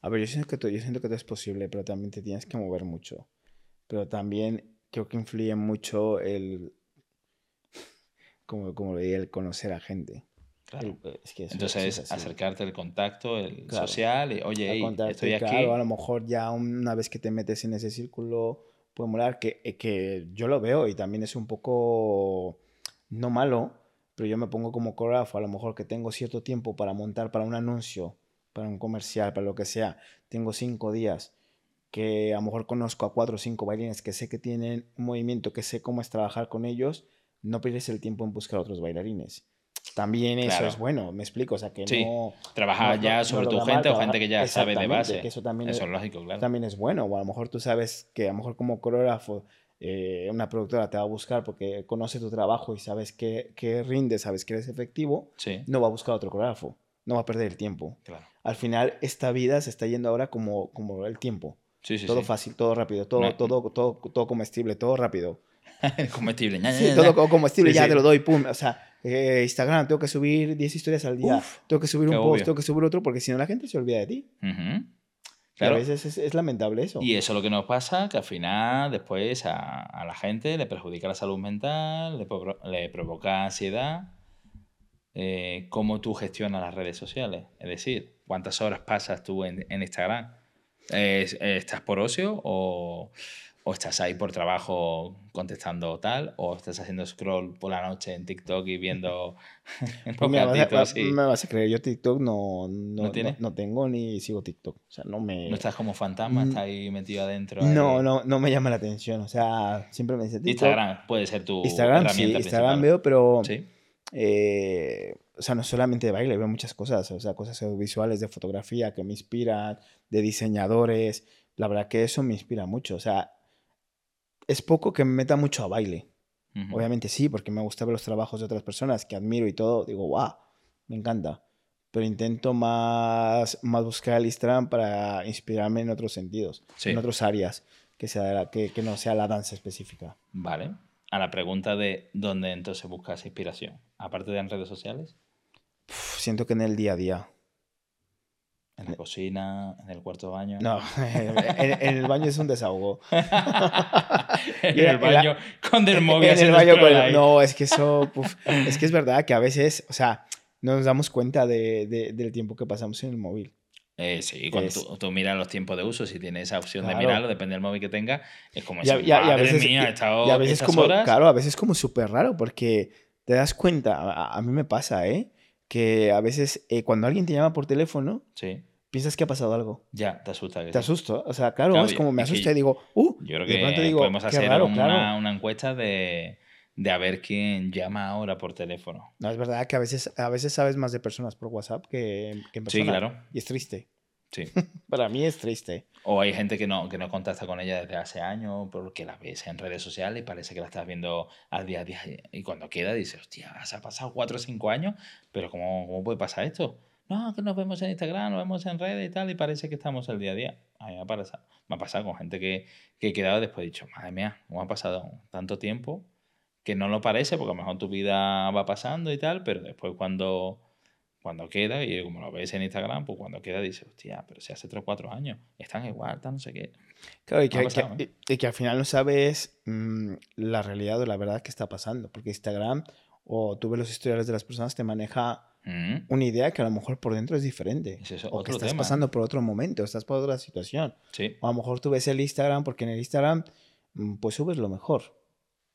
A ver, yo siento, que todo, yo siento que todo es posible, pero también te tienes que mover mucho. Pero también creo que influye mucho el, como, como el conocer a gente. Claro. Entonces, acercarte el contacto, el social, y oye, estoy aquí. a lo mejor ya una vez que te metes en ese círculo, puede molar, que, eh, que yo lo veo y también es un poco no malo, pero yo me pongo como coreógrafo, a lo mejor que tengo cierto tiempo para montar para un anuncio, para un comercial, para lo que sea, tengo cinco días, que a lo mejor conozco a cuatro o cinco bailarines que sé que tienen un movimiento, que sé cómo es trabajar con ellos, no pierdes el tiempo en buscar otros bailarines. También eso es bueno, me explico, o sea que no... Trabajar ya sobre tu gente o gente que ya sabe de base. eso también es, lógico, claro. También es bueno, o a lo mejor tú sabes que a lo mejor como coreógrafo eh, una productora te va a buscar porque conoce tu trabajo y sabes que, que rinde, sabes que eres efectivo, no va a buscar otro coreógrafo, no va a perder el tiempo. Al final, esta vida se está yendo ahora como, como el tiempo. todo fácil, todo rápido, todo, todo, todo, todo comestible, todo rápido. comestible, todo comestible, ya te lo doy, pum. O sea, eh, Instagram, tengo que subir 10 historias al día, tengo que subir un post, tengo que subir otro, porque si no la gente se olvida de ti. Claro. a veces es, lamentable eso. Y eso es lo que nos pasa, que al final después a, la gente le perjudica la salud mental, le, provoca ansiedad. Eh, ¿Cómo tú gestionas las redes sociales? Es decir, ¿cuántas horas pasas tú en, en Instagram? ¿Estás por ocio o, o estás ahí por trabajo contestando tal, o estás haciendo scroll por la noche en TikTok y viendo pues me, vas a, me vas a creer, yo TikTok no, no, ¿No, tengo ni sigo TikTok. O sea, no me... ¿No estás como fantasma? Mm. ¿Estás ahí metido adentro? No, no, no me llama la atención. O sea, siempre me dice TikTok. Instagram puede ser tu Instagram, sí, Instagram veo, pero... ¿Sí? Eh, o sea, no solamente de baile, veo muchas cosas, o sea, cosas audiovisuales de fotografía que me inspiran, de diseñadores. La verdad que eso me inspira mucho. O sea, es poco que me meta mucho a baile. Obviamente sí, porque me gusta ver los trabajos de otras personas que admiro y todo. Digo, wow, me encanta. Pero intento más, más buscar el Instagram para inspirarme en otros sentidos, en otras áreas, que, sea, que, que no sea la danza específica. Vale. A la pregunta de dónde entonces buscas inspiración, aparte de en redes sociales. siento que en el día a día. En la cocina, en el cuarto de baño. No, en, el baño es un desahogo. en el baño con el móvil. En el baño con No, es que eso. es que es verdad que a veces, o sea, no nos damos cuenta de, de, del tiempo que pasamos en el móvil. Eh, sí, cuando tú, tú, miras los tiempos de uso, si tienes esa opción de mirarlo, depende del móvil que tenga, es como y a, y a veces, mía, he estado y a veces como, horas. Claro, a veces es como súper raro porque te das cuenta, a, a, mí me pasa, ¿eh? Que a veces eh, cuando alguien te llama por teléfono, piensas que ha pasado algo. Ya, te asusta. Te asusto. O sea, claro, es como me asusta y digo, uh, yo creo que digo, podemos hacer una, una, encuesta de, de a ver quién llama ahora por teléfono. No, es verdad que a veces, a veces sabes más de personas por WhatsApp que, que en persona. Sí, claro. Y es triste. Sí. Para mí es triste. O hay gente que no, que no contacta con ella desde hace años porque la ves en redes sociales y parece que la estás viendo al día a día. Y cuando queda dices, hostia, se ha pasado cuatro o cinco años, pero ¿cómo, ¿cómo puede pasar esto? No, que nos vemos en Instagram, nos vemos en redes y tal, y parece que estamos al día a día. A mí me ha pasado, me ha pasado con gente que, que he quedado después he dicho, madre mía, ¿cómo ha pasado tanto tiempo? Que no lo parece, porque a lo mejor tu vida va pasando y tal, pero después cuando cuando queda, y como lo ves en Instagram, pues cuando queda dices, hostia, pero si hace 3 o 4 años, están igual, no sé qué. Claro, y que, y, que, al final no sabes mm, la realidad o la verdad que está pasando, porque Instagram o tú ves los historiales de las personas, te maneja mm. una idea que a lo mejor por dentro es diferente. o que estás pasando por otro momento, estás por otra situación. Sí. O a lo mejor tú ves el Instagram porque en el Instagram mm, pues subes lo mejor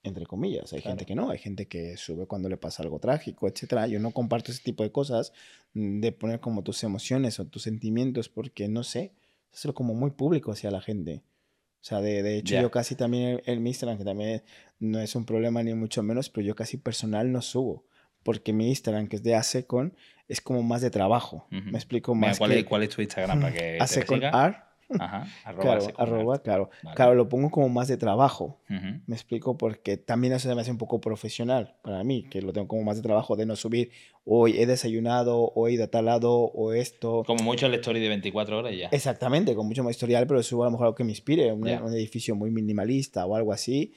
entre comillas. Hay gente que no, hay gente que sube cuando le pasa algo trágico, etcétera. Yo no comparto ese tipo de cosas mm, de poner como tus emociones o tus sentimientos porque no sé, es como muy público hacia la gente. O sea, de, de hecho yo casi también el, Instagram, que también no es un problema ni mucho menos, pero yo casi personal no subo porque mi Instagram, que es de Asecon, es como más de trabajo. Me explico Mira, más ¿cuál, que es, cuál es tu Instagram para que te? Ajá, arroba Claro, arroba, claro. Vale. Claro, lo pongo como más de trabajo. Ujú. Me explico porque también eso me hace un poco profesional para mí, que lo tengo como más de trabajo de no subir hoy he desayunado, hoy a tal lado, o esto. Como mucho el story de 24 horas ya. Exactamente, con mucho más historial, pero subo a lo mejor algo que me inspire, un, Ya. un edificio muy minimalista o algo así.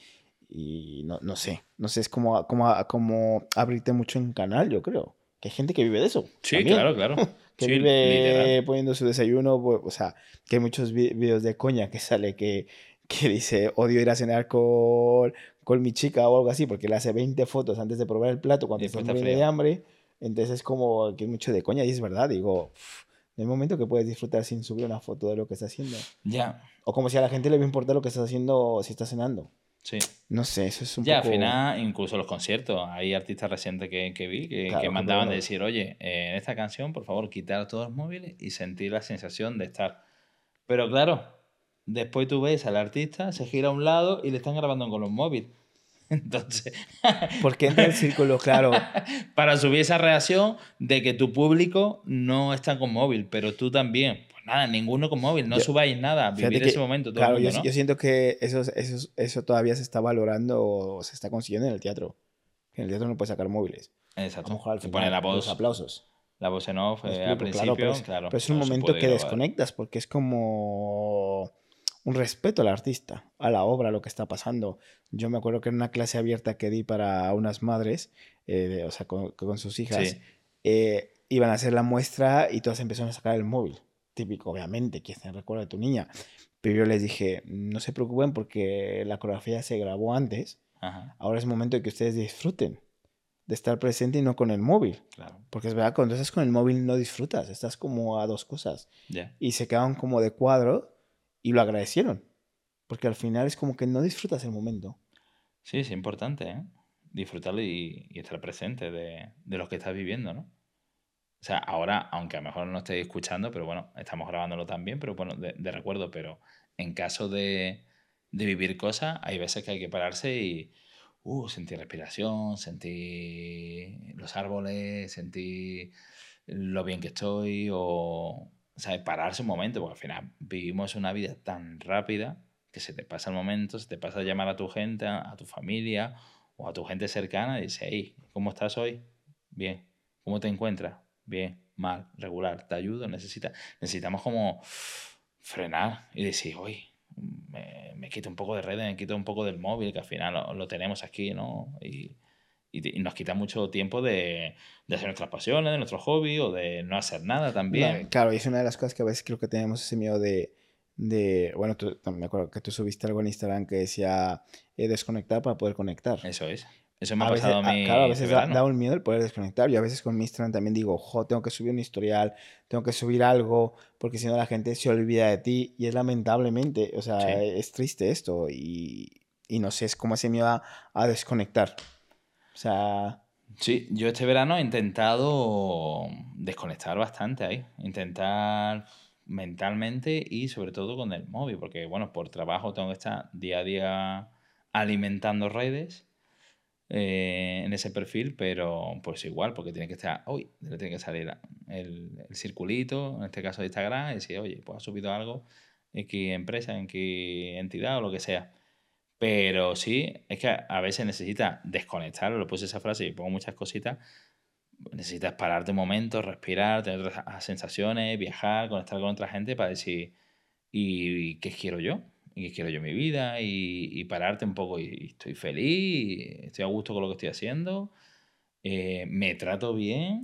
Y no, no sé, no sé, es como, como, como abrirte mucho en canal, yo creo. Que hay gente que vive de eso. Sí, también, claro, claro. Que Sí, vive literal. poniendo su desayuno, o sea, que hay muchos vi- videos de coña que sale que, que dice, odio ir a cenar con, con mi chica o algo así, porque le hace 20 fotos antes de probar el plato cuando está está muriendo de hambre. Entonces es como que es mucho de coña y es verdad, digo, "Uf, no hay momento que puedes disfrutar sin subir una foto de lo que estás haciendo. Ya, O como si a la gente le va a importar lo que estás haciendo si estás cenando. Sí. No sé, eso es un Ya, poco... al final, incluso los conciertos, hay artistas recientes que, que vi que, Claro, que que mandaban de decir, oye, eh, en esta canción, por favor, quitar todos los móviles y sentir la sensación de estar. Pero claro, después tú ves al artista, se gira a un lado y le están grabando con los móviles. Entonces, Porque entra el círculo, claro. para subir esa reacción de que tu público no está con móvil, pero tú también. Nada, ninguno con móvil, no Yo- subáis nada, vivir que, ese momento todo claro, el mundo, yo, ¿no? yo siento que eso, eso, eso todavía se está valorando o se está consiguiendo en el teatro. En el teatro no puedes sacar móviles. A Exacto. lo mejor al final, pone la los voz, aplausos. la voz en off eh, al claro, principio, pero es- claro. Pero es un no momento que grabar. desconectas porque es como un respeto al artista, a la obra, a lo que está pasando. Yo me acuerdo que en una clase abierta que di para unas madres, eh, de- o sea, con, con sus hijas, Sí. eh, iban a hacer la muestra y todas empezaron a sacar el móvil. Típico, obviamente, que se recuerda de tu niña. Pero yo les dije, no se preocupen porque la coreografía se grabó antes. Ajá, Ahora es momento de que ustedes disfruten de estar presente y no con el móvil. claro. Porque es verdad, cuando estás con el móvil no disfrutas, estás como a dos cosas. Ya. Y se quedaron como de cuadro y lo agradecieron. Porque al final es como que no disfrutas el momento. Sí, es importante, ¿eh? Disfrutarlo y, y estar presente de, de lo que estás viviendo, ¿no? O sea, ahora, aunque a lo mejor no estéis escuchando, pero bueno, estamos grabándolo también, pero bueno, de, recuerdo, pero en caso de, de vivir cosas, hay veces que hay que pararse y uh, sentir respiración, sentir los árboles, sentir lo bien que estoy, o, ¿sabes? Pararse un momento, porque al final vivimos una vida tan rápida que se te pasa el momento, se te pasa a llamar a tu gente, a, tu familia o a tu gente cercana y dice, hey, ¿cómo estás hoy? Bien. ¿Cómo te encuentras? Bien, mal, regular, te ayudo, necesita, necesitamos como frenar y decir, oye, me, me quito un poco de redes, me quito un poco del móvil, que al final lo, lo tenemos aquí, ¿no? Y, y y nos quita mucho tiempo de, de hacer nuestras pasiones, de nuestro hobby o de no hacer nada también. No, claro, y es una de las cosas que a veces creo que tenemos ese miedo de... de bueno, tú- me acuerdo que tú subiste algo en Instagram que decía eh, desconectar para poder conectar. Eso es. Eso me ha veces, pasado a mí. claro, a este veces da, da un miedo el poder desconectar. Yo a veces con mi Instagram también digo, jo, tengo que subir un historial, tengo que subir algo, porque si no la gente se olvida de ti y es lamentablemente, o sea, Sí. es triste esto y, y no sé, es como ese miedo a, a desconectar. O sea, Sí, yo este verano he intentado desconectar bastante ahí, intentar mentalmente y sobre todo con el móvil, porque bueno, por trabajo tengo que estar día a día alimentando redes eh, en ese perfil, pero pues igual, porque tiene que estar, hoy tiene que salir el, el circulito, en este caso de Instagram, y decir, oye, pues ha subido algo, en qué empresa, en qué entidad o lo que sea. Pero sí, es que a veces necesitas desconectar, lo puse esa frase y pongo muchas cositas. Necesitas pararte un momento, respirar, tener otras sensaciones, viajar, conectar con otra gente para decir, ¿y qué quiero yo? ¿Y qué quiero yo mi vida? Y, y pararte un poco, y estoy feliz, y estoy a gusto con lo que estoy haciendo, eh, me trato bien.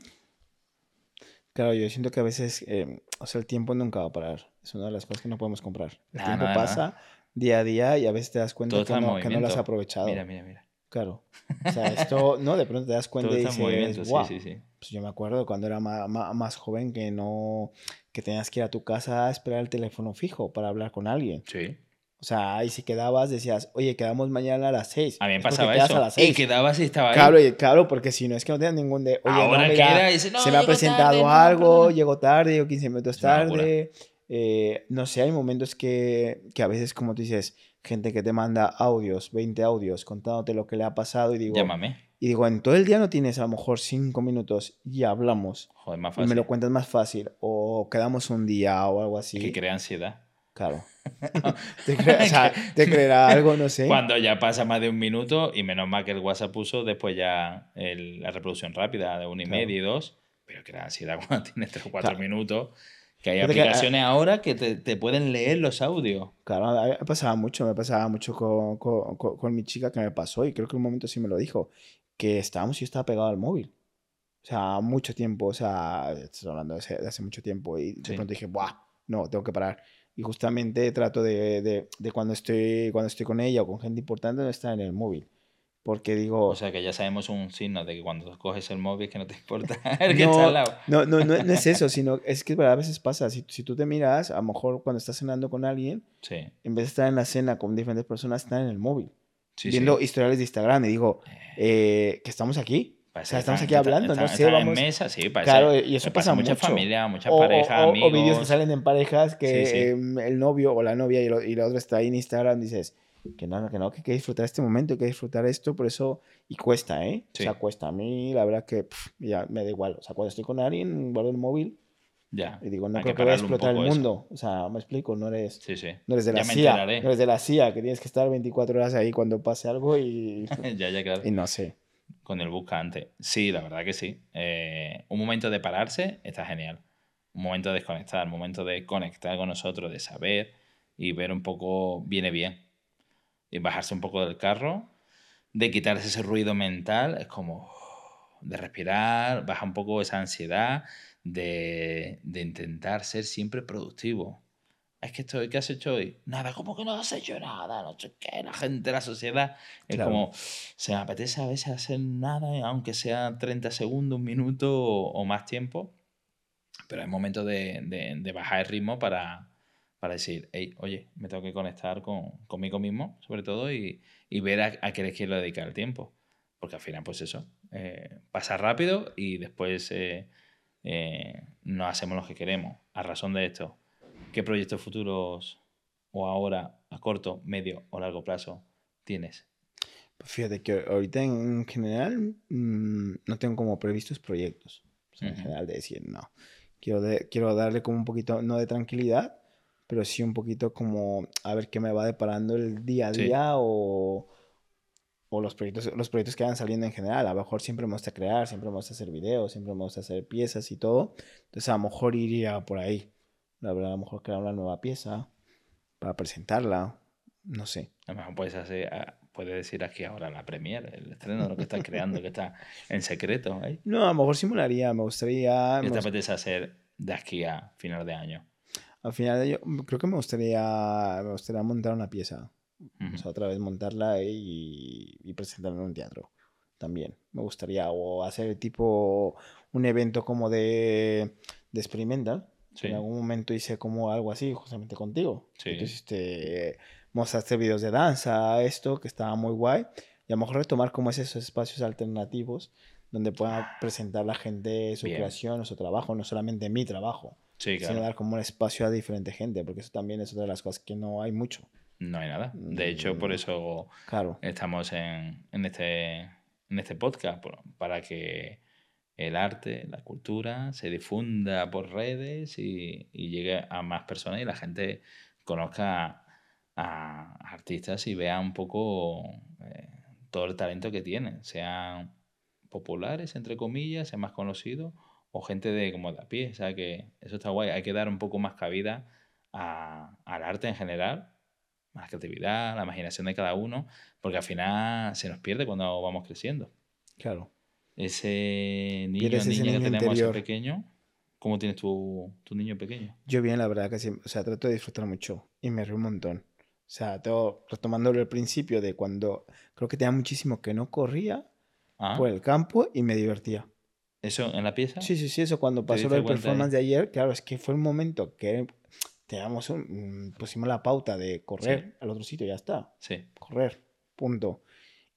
claro, yo siento que a veces, eh, o sea, el tiempo nunca va a parar. Es una de las cosas que no podemos comprar. El Nada, tiempo nada, pasa día a día y a veces te das cuenta que no, que no lo has aprovechado. Mira, mira, mira. Claro. O sea, esto, no, de pronto te das cuenta Todo y dices, sí, wow. sí, sí. Pues yo me acuerdo cuando era ma- ma- más, joven que no, que tenías que ir a tu casa a esperar el teléfono fijo para hablar con alguien. Sí. O sea, ahí si quedabas decías, oye, quedamos mañana a las 6. A mí me pasaba eso. A las Y seis. quedaba si estaba ahí. Claro, y- claro, porque si no es que no tenías ningún de, oye, Ahora no, queda mira, y dice, no, se me ha presentado tarde, no, algo, perdona. llego tarde, llego 15 minutos tarde. Eh, no sé, hay momentos que, que a veces, como tú dices, gente que te manda audios, 20 audios, contándote lo que le ha pasado y digo, Llámame. Y digo, en todo el día no tienes a lo mejor cinco minutos y hablamos. Joder, más Y fácil. me lo cuentas más fácil. O quedamos un día o algo así. Es que crea ansiedad. Claro. te, o sea, te creerá algo, no sé. Cuando ya pasa más de un minuto, y menos mal que el WhatsApp puso después ya el- la reproducción rápida de uno y Claro. medio y dos, pero crea ansiedad cuando tienes tres o cuatro Claro. minutos. Que hay Fíjate que, aplicaciones ahora que te, te pueden leer los audios. Claro, me pasaba mucho, me pasaba mucho con, con- con- con mi chica que me pasó y creo que un momento sí me lo dijo, que estábamos y yo estaba pegado al móvil. O sea, mucho tiempo, o sea, estoy hablando de hace, de hace mucho tiempo y de Sí. pronto dije, ¡buah! No, tengo que parar. Y justamente trato de, de- de cuando, estoy, cuando estoy con ella o con gente importante no estar en el móvil. Porque digo, O sea que ya sabemos un signo de que cuando coges el móvil que no te importa el que no, está al lado. no, no, no, no es eso, sino es que a veces pasa, si, si tú te miras, a lo mejor cuando estás cenando con alguien, Sí, en vez de estar en la cena con diferentes personas, están en el móvil. sí, viendo sí. historiales de Instagram y digo, eh, que estamos aquí. O sea, que estamos aquí hablando, no están- sé, están vamos... en mesa, sí, parece. Claro, y eso me pasa muchas mucho. familias, muchas O, parejas, o- amigos. o vídeos que salen en parejas que Sí, sí. em, el novio o la novia y, lo- y la otra está ahí en Instagram dices que no, que no, que hay que disfrutar este momento, hay que disfrutar esto, por eso, y cuesta, ¿eh? Sí. O sea, cuesta. A mí, la verdad que pf, ya me da igual. O sea, cuando estoy con alguien, guardo el móvil Ya. y digo, no creo que que vaya a explotar el poco eso. mundo. O sea, me explico, no eres... Sí, sí. No eres de la CIA, no eres de la CIA, que tienes que estar 24 horas ahí cuando pase algo y, ya, ya, claro. y no sé. Con el buscante. Sí, la verdad que sí. Eh, un momento de pararse está genial. Un momento de desconectar, un momento de conectar con nosotros, de saber y ver un poco, viene bien. Y bajarse un poco del carro, de quitarse ese ruido mental, es como de respirar, baja un poco esa ansiedad, de, de intentar ser siempre productivo. Es que estoy, ¿qué has hecho hoy? Nada, ¿cómo que no has hecho nada? No sé qué, la gente, la sociedad. Es Claro. como, se me apetece a veces hacer nada, aunque sea 30 segundos, un minuto o, o más tiempo. Pero es momento de, de- de bajar el ritmo para, para decir, hey, oye, me tengo que conectar con, conmigo mismo, sobre todo, y, y ver a, a qué les quiero dedicar el tiempo. Porque al final, pues eso, eh, pasa rápido y después eh, eh, no hacemos lo que queremos. A razón de esto, ¿qué proyectos futuros o ahora, a corto, medio o largo plazo, tienes? Pues fíjate que ahorita en general mm, no tengo como previstos proyectos. O sea, en general de decir, no. Quiero, de- quiero darle como un poquito, no de tranquilidad, pero sí un poquito como a ver qué me va deparando el día a Sí. día o, o los proyectos, los proyectos que van saliendo en general. A lo mejor siempre me gusta crear, siempre me gusta hacer videos, siempre me gusta hacer piezas y todo. Entonces a lo mejor iría por ahí. La verdad, a lo mejor crear una nueva pieza para presentarla. No sé. A lo mejor puedes, hacer, ah, puedes decir aquí ahora la premiere, el estreno lo que estás creando, que está en secreto. ¿eh? No, a lo mejor simularía, me gustaría... ¿Qué me te apetece hacer de aquí a final de año? Al final de ello, creo que me gustaría, me gustaría montar una pieza. O sea, otra vez montarla y, y presentarla en un teatro. También me gustaría. O hacer tipo un evento como de, de experimental. Sí. En algún momento hice como algo así, justamente contigo. Sí. Entonces, este, mostraste videos de danza, esto, que estaba muy guay. Y a lo mejor retomar como esos espacios alternativos donde pueda presentar la gente su Bien. creación su trabajo, no solamente mi trabajo Sí, sino claro. dar como un espacio a diferente gente, porque eso también es otra de las cosas que no hay mucho. No hay nada. De hecho, por Mm. eso Claro, estamos en, en este, en este podcast, para que el arte, la cultura se difunda por redes y, y llegue a más personas y la gente conozca a artistas y vea un poco eh, todo el talento que tienen, sean populares, entre comillas, sean más conocidos o gente de como de a pie. O sea que eso está guay. Hay que dar un poco más cabida a- al arte en general, a la creatividad, a la imaginación de cada uno, porque al final se nos pierde cuando vamos creciendo. claro. Ese niño ese que ese pequeño, ¿cómo tienes tu, tu niño pequeño? Yo bien, la verdad que sí, o sea, trato de disfrutar mucho y me río un montón. O sea, tengo, retomándolo el principio de cuando creo que tenía muchísimo que no corría Ah, por el campo y me divertía. ¿Eso en la pieza? Sí, sí, sí, eso cuando ¿Te pasó el performance ahí? de ayer, claro, es que fue el momento que teníamos un, mm, pusimos la pauta de correr al otro sitio, ya está. Sí. correr, punto.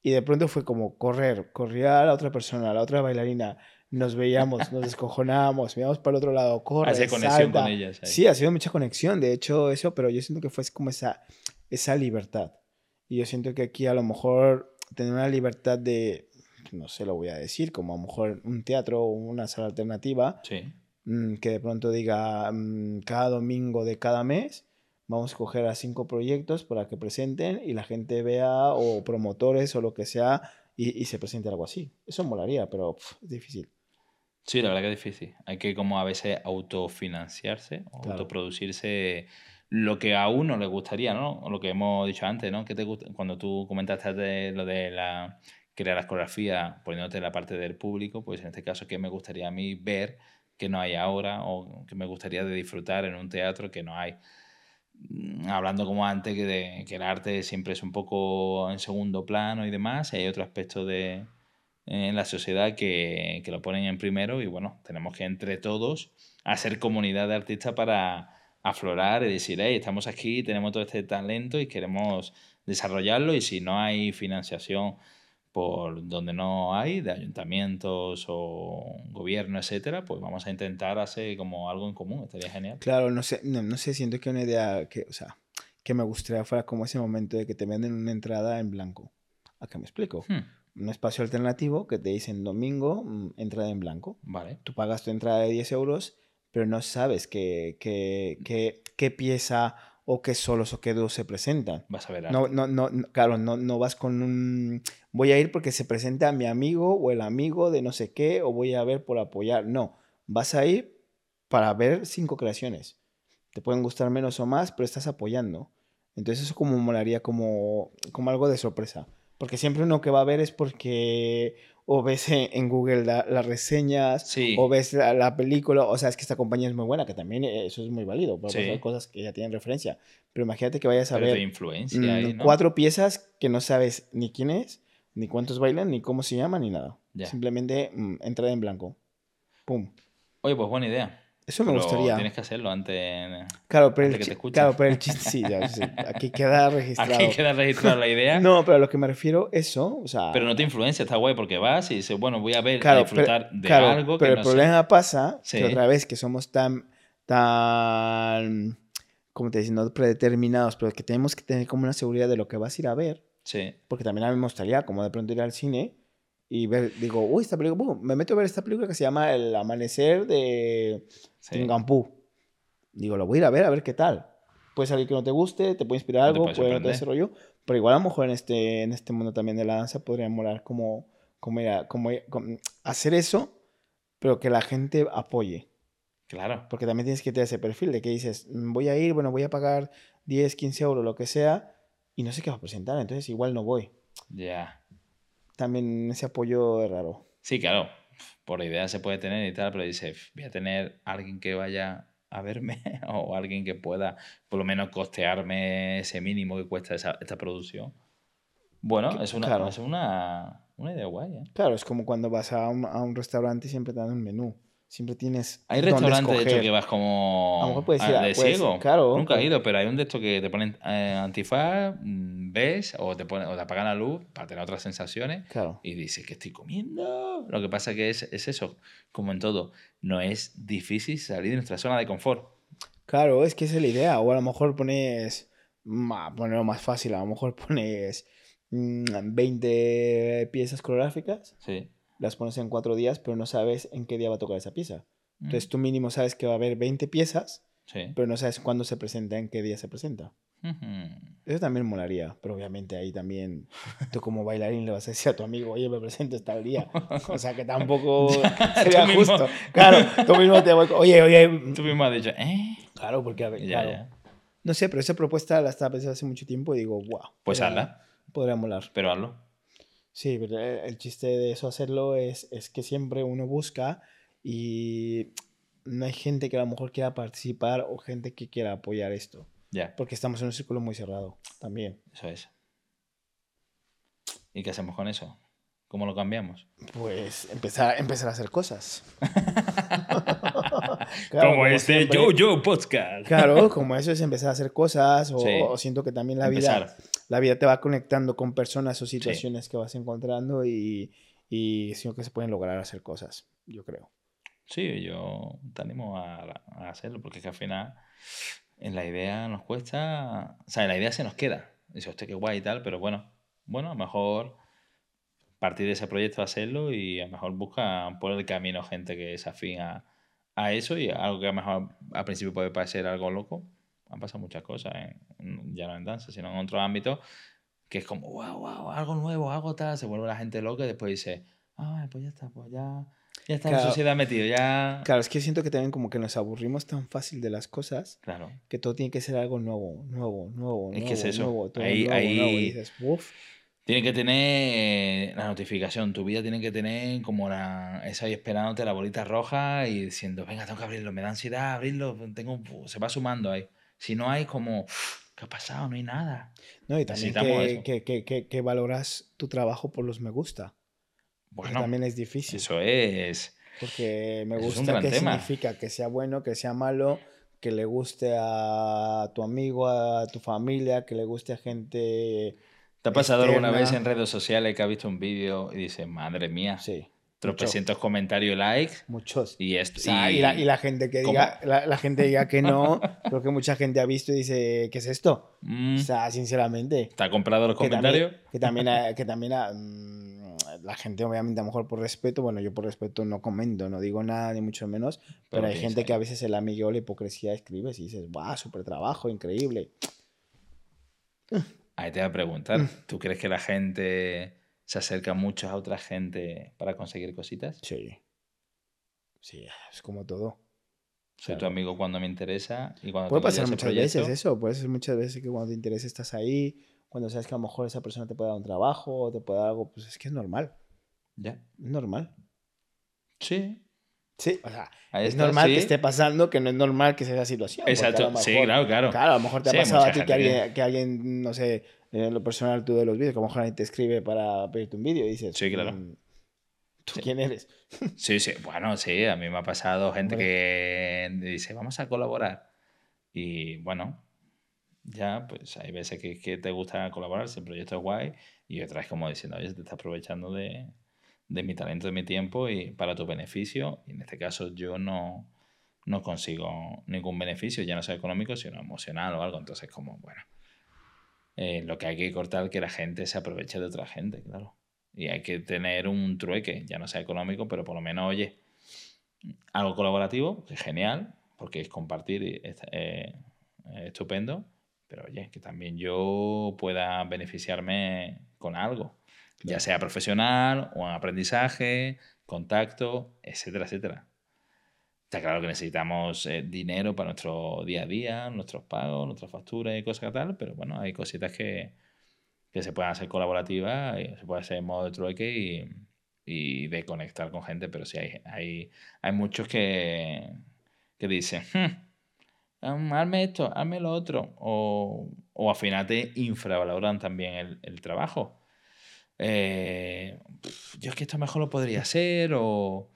Y de pronto fue como correr, corría a la otra persona, a la otra bailarina, nos veíamos, nos descojonábamos, íbamos para el otro lado, corre, Hace conexión con ellas. ahí. Sí, ha sido mucha conexión, de hecho eso, pero yo siento que fue como esa, esa libertad. Y yo siento que aquí a lo mejor tener una libertad de no sé, lo voy a decir, como a lo mejor un teatro o una sala alternativa, Sí. mm, que de pronto diga mm, cada domingo de cada mes vamos a coger a cinco proyectos para que presenten y la gente vea o promotores o lo que sea y, y se presente algo así. Eso molaría, pero pf, es difícil. Sí, la verdad que es difícil. Hay que como a veces autofinanciarse, o Claro. autoproducirse lo que a uno le gustaría, ¿no? O lo que hemos dicho antes, ¿no? ¿Qué te gusta? Cuando tú comentaste de lo de la crear la coreografía poniéndote la parte del público, pues en este caso, ¿qué me gustaría a mí ver que no hay ahora o que me gustaría de disfrutar en un teatro que no hay? Mm, Hablando como antes, que, de, que el arte siempre es un poco en segundo plano y demás, hay otro aspecto de, en la sociedad que, que lo ponen en primero y bueno, tenemos que entre todos hacer comunidad de artistas para aflorar y decir, hey, estamos aquí, tenemos todo este talento y queremos desarrollarlo y si no hay financiación por donde no hay, de ayuntamientos o gobierno, etcétera, pues vamos a intentar hacer como algo en común, estaría genial. Claro, no sé, no, no sé, siento que una idea que, o sea, que me gustaría fuera como ese momento de que te venden una entrada en blanco. ¿A qué me explico? Hmm, Un espacio alternativo que te dicen domingo, mm, entrada en blanco. vale, Tú pagas tu entrada de 10 euros, pero no sabes qué, qué, qué, qué pieza o qué solos o qué dúos se presentan. vas a ver No, arte. no, no, no, claro, no, no vas con un... Voy a ir porque se presenta mi amigo o el amigo de no sé qué, o voy a ver por apoyar. No, vas a ir para ver cinco creaciones. Te pueden gustar menos o más, pero estás apoyando. Entonces eso como molaría como, como algo de sorpresa. Porque siempre uno que va a ver es porque o ves en, Google la- las reseñas, Sí. o ves la, la película, o sea, es que esta compañía es muy buena, que también eh, eso es muy válido, porque Sí. hay cosas que ya tienen referencia. Pero imagínate que vayas a Pero ver de influencia mm, ahí, ¿no? cuatro piezas que no sabes ni quién es, ni cuántos bailan, ni cómo se llaman, ni nada. Ya. Simplemente mm, entrada en blanco. Pum. Oye, pues buena idea. Eso me Pero gustaría. Tienes que hacerlo antes. Claro, pero el, antes que te escuchen. claro, pero el chiste, sí, ya, sí, aquí queda registrado. Aquí queda registrada la idea. No, pero a lo que me refiero, eso, o sea... Pero no te influencia, está guay porque vas y dices, bueno, voy a ver, a claro, disfrutar pero, de claro, algo pero que el no problema pasa Sí. que otra vez que somos tan, tan, ¿cómo te dicen? No predeterminados, pero que tenemos que tener como una seguridad de lo que vas a ir a ver. Sí, Porque también a mí me gustaría, como de pronto ir al cine y ver, digo, uy, esta película, pum, me meto a ver esta película que se llama El Amanecer de sí. Tingampú. Digo, lo voy a ir a ver, a ver qué tal. Puede salir que no te guste, te puede inspirar algo, puede puede no te sorprender. ese rollo, pero igual a lo mejor en este, en este mundo también de la danza podría molar como, como, como, como hacer eso, pero que la gente apoye. Claro. Porque también tienes que tener ese perfil de que dices, "Mm, voy a ir, bueno, voy a pagar 10, 15 euros, lo que sea, y no sé qué va a presentar, entonces igual no voy. Ya. También ese apoyo es raro. Sí, claro. Por idea se puede tener y tal, pero dice, voy a tener alguien que vaya a verme o alguien que pueda por lo menos costearme ese mínimo que cuesta esa, esta producción. Bueno, Que- es una, claro. es una, una idea guay, ¿eh? Claro, es como cuando vas a un, a un restaurante y siempre te dan un menú. Siempre tienes. Hay restaurantes, de hecho, que vas como A lo mejor puedes ir a- de puedes- ciego. claro, Nunca he ido, pero hay un de estos que te ponen eh, antifaz, mm, ves, o te, ponen, o te apagan la luz para tener otras sensaciones. Claro. Y dices que estoy comiendo. Lo que pasa que es, es eso, como en todo, no es difícil salir de nuestra zona de confort. Claro, es que esa es la idea. O a lo mejor pones. ma, Ponerlo más fácil, a lo mejor pones mm, 20 piezas coreográficas, Sí. Las pones en cuatro días, pero no sabes en qué día va a tocar esa pieza. Mm, Entonces tú mínimo sabes que va a haber 20 piezas, Sí. pero no sabes cuándo se presenta, en qué día se presenta. Eso también molaría, pero obviamente ahí también tú como bailarín le vas a decir a tu amigo, oye, me presento tal día. O sea que tampoco sería Tú mismo. justo. Claro, tú mismo te voy, oye, oye. Tú mismo has dicho, ¿eh? Claro, porque a ver, Ya, claro. ya. No sé, pero esa propuesta la estaba pensando hace mucho tiempo y digo, wow. Pues hazla, Podría molar. pero hazlo. Sí, pero el el chiste de eso hacerlo es, es que siempre uno busca y no hay gente que a lo mejor quiera participar o gente que quiera apoyar esto. Ya, Porque estamos en un círculo muy cerrado también. eso es. ¿Y qué hacemos con eso? ¿Cómo lo cambiamos? Pues empezar, empezar a hacer cosas. Claro, como este siempre- Yo-Yo Podcast. Claro, como eso es empezar a hacer cosas o, Sí. o siento que también la vida, Empezar. La vida te va conectando con personas o situaciones que vas encontrando y, y siento que se pueden lograr hacer cosas, yo creo. Sí, yo te animo a, a hacerlo, porque es que al final en la idea nos cuesta, o sea, en la idea se nos queda. Dice, hostia, qué guay y tal, pero bueno, bueno, a lo mejor partir de ese proyecto, hacerlo y a lo mejor busca por el camino gente que es afín a, a eso y algo que a lo mejor al principio puede parecer algo loco. Han pasado muchas cosas, ya no en danza, sino en otros ámbitos, que es como, wow, wow, algo nuevo, algo tal, se vuelve la gente loca y después dice, ah, pues ya está, pues ya, ya está la sociedad metido, ya... Claro, es que siento que también como que nos aburrimos tan fácil de las cosas, claro. que todo tiene que ser algo nuevo, nuevo, nuevo, es que es eso. nuevo, todo ahí, nuevo, ahí... nuevo, y dices, uff. Tiene que tener la notificación, tu vida tiene que tener como la, esa ahí esperándote la bolita roja y diciendo, venga, tengo que abrirlo, me da ansiedad abrirlo, tengo, se va sumando ahí. Si no hay como, ¿qué ha pasado? No hay nada. No, y también que, que, que, que, valoras tu trabajo por los me gusta. Bueno, también es difícil. Eso es. Porque me gusta, ¿qué significa? Que sea bueno, que sea malo, que le guste a tu amigo, a tu familia, que le guste a gente ¿Te ha pasado alguna vez en redes sociales que ha visto un vídeo y dice, madre mía? Sí. Tropecientos comentarios, likes. Muchos. Y esto. y, la, gente que diga, la, gente diga que no, creo que mucha gente ha visto y dice, ¿qué es esto? Mm. O sea, sinceramente. ¿Te ha comprado los comentarios? que también, que también mm, la gente, obviamente, a lo mejor por respeto, bueno, yo por respeto no comento, no digo nada, ni mucho menos, pero, hay gente que a veces el amigo o la hipocresía escribes y dices, ¡guau! Súper trabajo, increíble. Ahí te voy a preguntar, mm. ¿tú crees que la gente se acerca mucho a otra gente para conseguir cositas? Sí. Sí, es como todo. Soy tu amigo cuando me interesa y cuando Puede pasar muchas veces eso, puede ser muchas veces que cuando te interesa estás ahí, cuando sabes que a lo mejor esa persona te puede dar un trabajo o te puede dar algo, pues es que es normal. Ya. Es normal. Sí. Sí, o sea, es normal que esté pasando, que no es normal que sea esa situación. Exacto, sí, claro, claro. Claro, a lo mejor te ha pasado a ti que alguien, que alguien, no sé, en lo personal tú de los vídeos, mejor alguien te escribe para pedirte un vídeo y dices, sí, claro. Mm, ¿tú quién eres? sí, sí, bueno, sí, a mí me ha pasado gente que dice, vamos a colaborar. Y bueno, ya, pues hay veces que, que te gusta colaborar, ese proyecto es guay, y otras como diciendo, oye, te estás aprovechando de, de mi talento, de mi tiempo y para tu beneficio. Y en este caso yo no, no consigo ningún beneficio, ya no sea económico, sino emocional o algo. Entonces, como, bueno, eh, lo que hay que cortar es que la gente se aproveche de otra gente, claro. Y hay que tener un trueque, ya no sea económico, pero por lo menos, oye, algo colaborativo, que es genial, porque es compartir y es eh, estupendo, pero oye, que también yo pueda beneficiarme con algo ya sea profesional o en aprendizaje, contacto, etcétera, etcétera. Está claro que necesitamos eh, dinero para nuestro día a día, nuestros pagos, nuestras facturas y cosas tal, pero bueno, hay cositas que, que se pueden hacer colaborativas, y se puede hacer en modo de trueque y, y de conectar con gente, pero sí hay, hay, hay muchos que, que dicen, hm, hazme esto, hazme lo otro, o, o al final te infravaloran también el, el trabajo. Eh, yo es que esto mejor lo podría hacer o,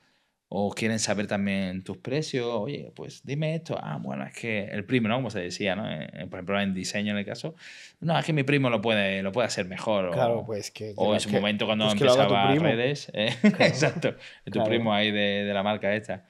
o, quieren saber también tus precios. Oye, pues dime esto. Ah, bueno, es que el primo, ¿no? Como se decía, ¿no? Eh, por ejemplo, en diseño en el caso. No, es que mi primo lo puede, lo puede hacer mejor. Claro, pues que... o en su momento cuando pues empezaba redes. ¿eh? Exacto. Tu primo ahí de, de, la marca esta.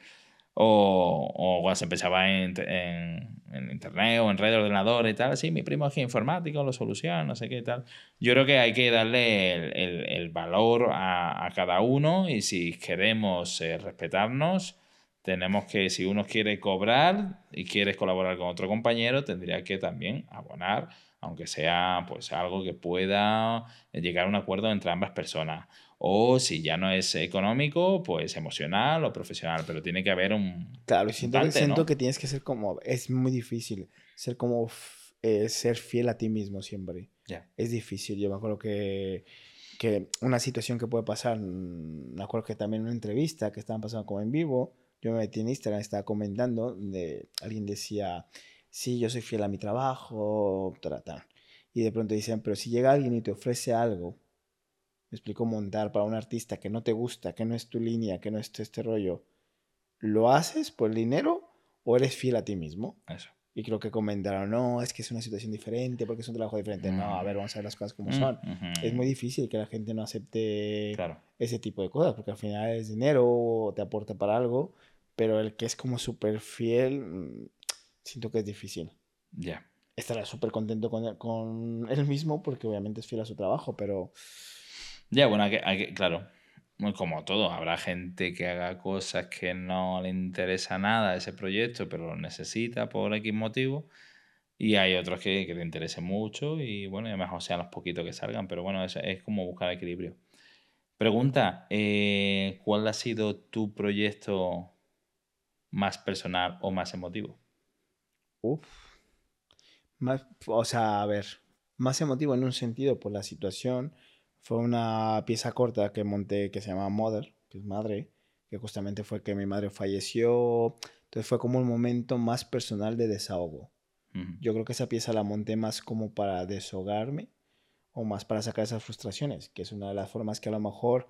O, o cuando se empezaba en, en en internet o en red de ordenador y tal, sí, mi primo es informático, lo soluciona, no sé qué tal. Yo creo que hay que darle el, el, valor a, a, cada uno y si queremos eh, respetarnos, tenemos que, si uno quiere cobrar y quieres colaborar con otro compañero, tendría que también abonar, aunque sea pues algo que pueda llegar a un acuerdo entre ambas personas. O si ya no es económico, pues emocional o profesional, pero tiene que haber un... Claro, siento, que, siento que tienes que ser como... Es muy difícil ser como... Eh, ser fiel a ti mismo siempre. Es difícil. Yo me acuerdo que, que una situación que puede pasar, mm, me acuerdo que también en una entrevista que estaban pasando como en vivo, yo me metí en Instagram, estaba comentando, de, alguien decía, sí, yo soy fiel a mi trabajo, tal. Y de pronto dicen, pero si llega alguien y te ofrece algo me explico, montar para un artista que no te gusta, que no es tu línea, que no es este rollo, ¿lo haces por el dinero o eres fiel a ti mismo? Eso. Y creo que comentaron, no, es que es una situación diferente, porque es un trabajo diferente. No, a ver, vamos a ver las cosas como son. Es muy difícil que la gente no acepte ese tipo de cosas, porque al final es dinero, te aporta para algo, pero el que es como súper fiel, mm, siento que es difícil. Ya. Estará súper contento con, con él mismo, porque obviamente es fiel a su trabajo, pero Ya, bueno, hay que, hay que- claro, como todo, habrá gente que haga cosas que no le interesa nada a ese proyecto, pero lo necesita por X motivo. Y hay otros que, que te interesen mucho y bueno, a mejor sean los poquitos que salgan, pero bueno, es, es como buscar equilibrio. Pregunta, eh, ¿cuál ha sido tu proyecto más personal o más emotivo? Uf. Más, o sea, a ver, más emotivo en un sentido por la situación. Fue una pieza corta que monté que se llama Mother, que es madre, que justamente fue que mi madre falleció. Entonces fue como un momento más personal de desahogo. Yo creo que esa pieza la monté más como para desahogarme o más para sacar esas frustraciones, que es una de las formas que a lo mejor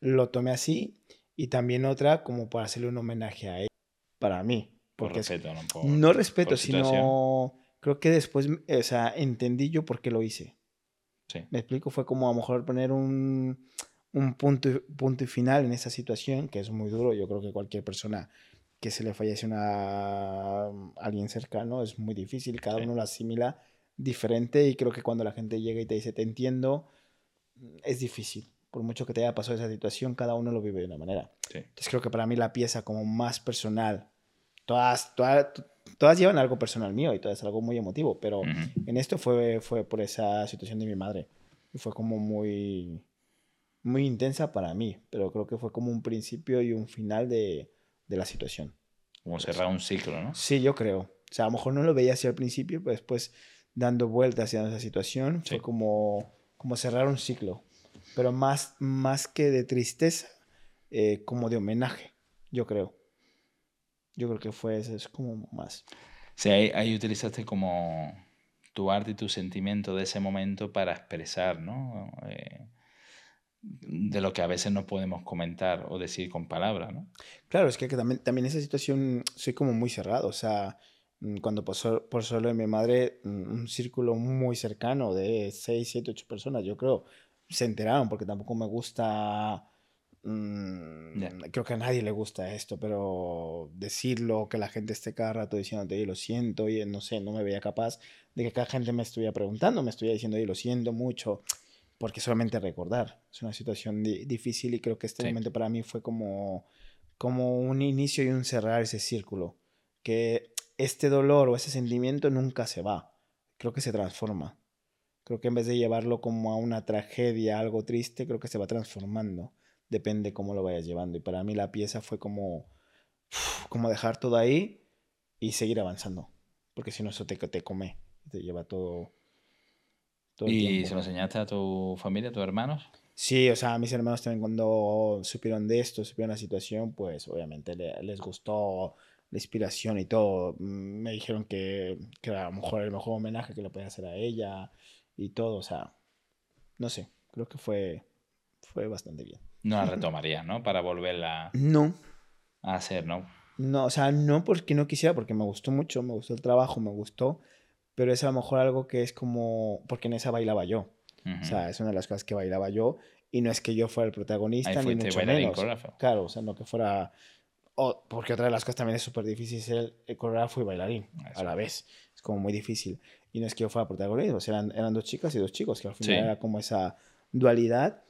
lo tomé así. Y también otra como para hacerle un homenaje a ella, para mí. Por Porque es- respeto, ¿no? Por- no respeto, por sino creo que después, o sea, entendí yo por qué lo hice. Sí. Me explico, fue como a lo mejor poner un, un punto, punto y final en esa situación, que es muy duro. Yo creo que cualquier persona que se le fallece una, a alguien cercano es muy difícil, cada Sí. uno lo asimila diferente y creo que cuando la gente llega y te dice te entiendo, es difícil. Por mucho que te haya pasado esa situación, cada uno lo vive de una manera. Sí. Entonces creo que para mí la pieza como más personal, todas, todas, todas llevan algo personal mío y todas algo muy emotivo, pero Ujú. en esto fue, fue por esa situación de mi madre. Y fue como muy, muy intensa para mí, pero creo que fue como un principio y un final de, de la situación. Como cerrar un ciclo, ¿no? Sí, yo creo. O sea, a lo mejor no lo veía así al principio, pero después dando vueltas hacia esa situación fue Sí. como, como cerrar un ciclo. Pero más, más que de tristeza, eh, como de homenaje, yo creo. Yo creo que fue eso, es como más. Sí, ahí, ahí utilizaste como tu arte y tu sentimiento de ese momento para expresar, ¿no? Eh, de lo que a veces no podemos comentar o decir con palabras, ¿no? Claro, es que, que también, también esa situación soy como muy cerrado. O sea, mm, cuando pasó por solo de mi madre, mm, un círculo muy cercano de 6, 7, 8 personas, yo creo, se enteraron porque tampoco me gusta. Mm, Ya. Creo que a nadie le gusta esto, pero decirlo, que la gente esté cada rato diciéndote, oye, lo siento, oye, no sé, no me veía capaz de que cada gente me estuviera preguntando, me estuviera diciendo, oye, lo siento mucho, porque solamente recordar. Es una situación di- difícil y creo que este Sí. momento para mí fue como, como un inicio y un cerrar ese círculo. Que este dolor o ese sentimiento nunca se va, creo que se transforma. Creo que en vez de llevarlo como a una tragedia, algo triste, creo que se va transformando. Depende cómo lo vayas llevando. Y para mí la pieza fue como, como dejar todo ahí y seguir avanzando. Porque si no, eso te, te come. Te lleva todo. todo el ¿Y tiempo. se lo enseñaste a tu familia, a tus hermanos? Sí, o sea, mis hermanos también cuando supieron de esto, supieron la situación, pues obviamente le- les gustó la inspiración y todo. Me dijeron que, que era a lo mejor el mejor homenaje que le podía hacer a ella y todo, o sea, no sé, creo que fue, fue bastante bien. No la retomarías, ¿no? Para volverla No, a hacer, ¿no? no, o sea, no porque no quisiera, porque me gustó mucho, me gustó el trabajo, me gustó, pero es a lo mejor algo que es como, porque en esa bailaba yo. Ujú. O sea, es una de las cosas que bailaba yo y no es que yo fuera el protagonista Ahí ni mucho menos. coreógrafo. Claro, o sea, no que fuera... o- porque otra de las cosas también es súper difícil ser el coreógrafo y bailarín Eso. a la vez. Es como muy difícil. Y no es que yo fuera protagonista, eran, eran dos chicas y dos chicos, que al final Sí. era como esa dualidad.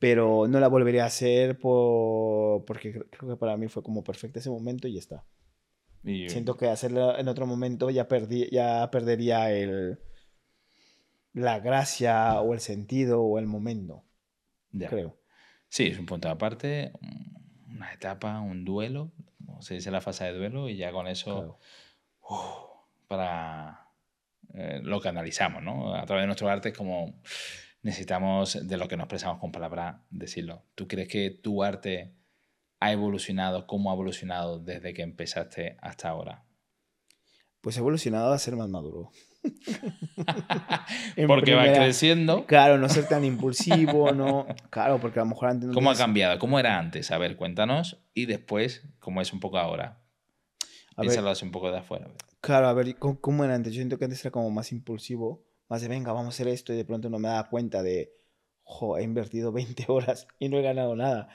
Pero no la volvería a hacer por, porque cre- creo que para mí fue como perfecto ese momento y ya está. Y- Siento que hacerlo en otro momento ya, perdí, ya perdería el, la gracia o el sentido o el momento, ya. creo. Sí, es un punto aparte, una etapa, un duelo, como se dice la fase de duelo, y ya con eso Claro. para eh, lo que analizamos, ¿no? A través de nuestro arte es como necesitamos de lo que nos expresamos con palabras decirlo. ¿Tú crees que tu arte ha evolucionado? ¿Cómo ha evolucionado desde que empezaste hasta ahora? Pues he evolucionado a ser más maduro. Porque va creciendo. Claro, no ser tan impulsivo, no. Claro, porque a lo mejor antes no ¿Cómo ha cambiado? ¿Cómo era antes? A ver, cuéntanos. Y después, ¿cómo es un poco ahora? Piénsalo así un poco de afuera. claro, a ver, ¿cómo, cómo era antes? Yo siento que antes era como más impulsivo, más de venga, vamos a hacer esto, y de pronto no me daba cuenta de, jo, he invertido 20 horas y no he ganado nada.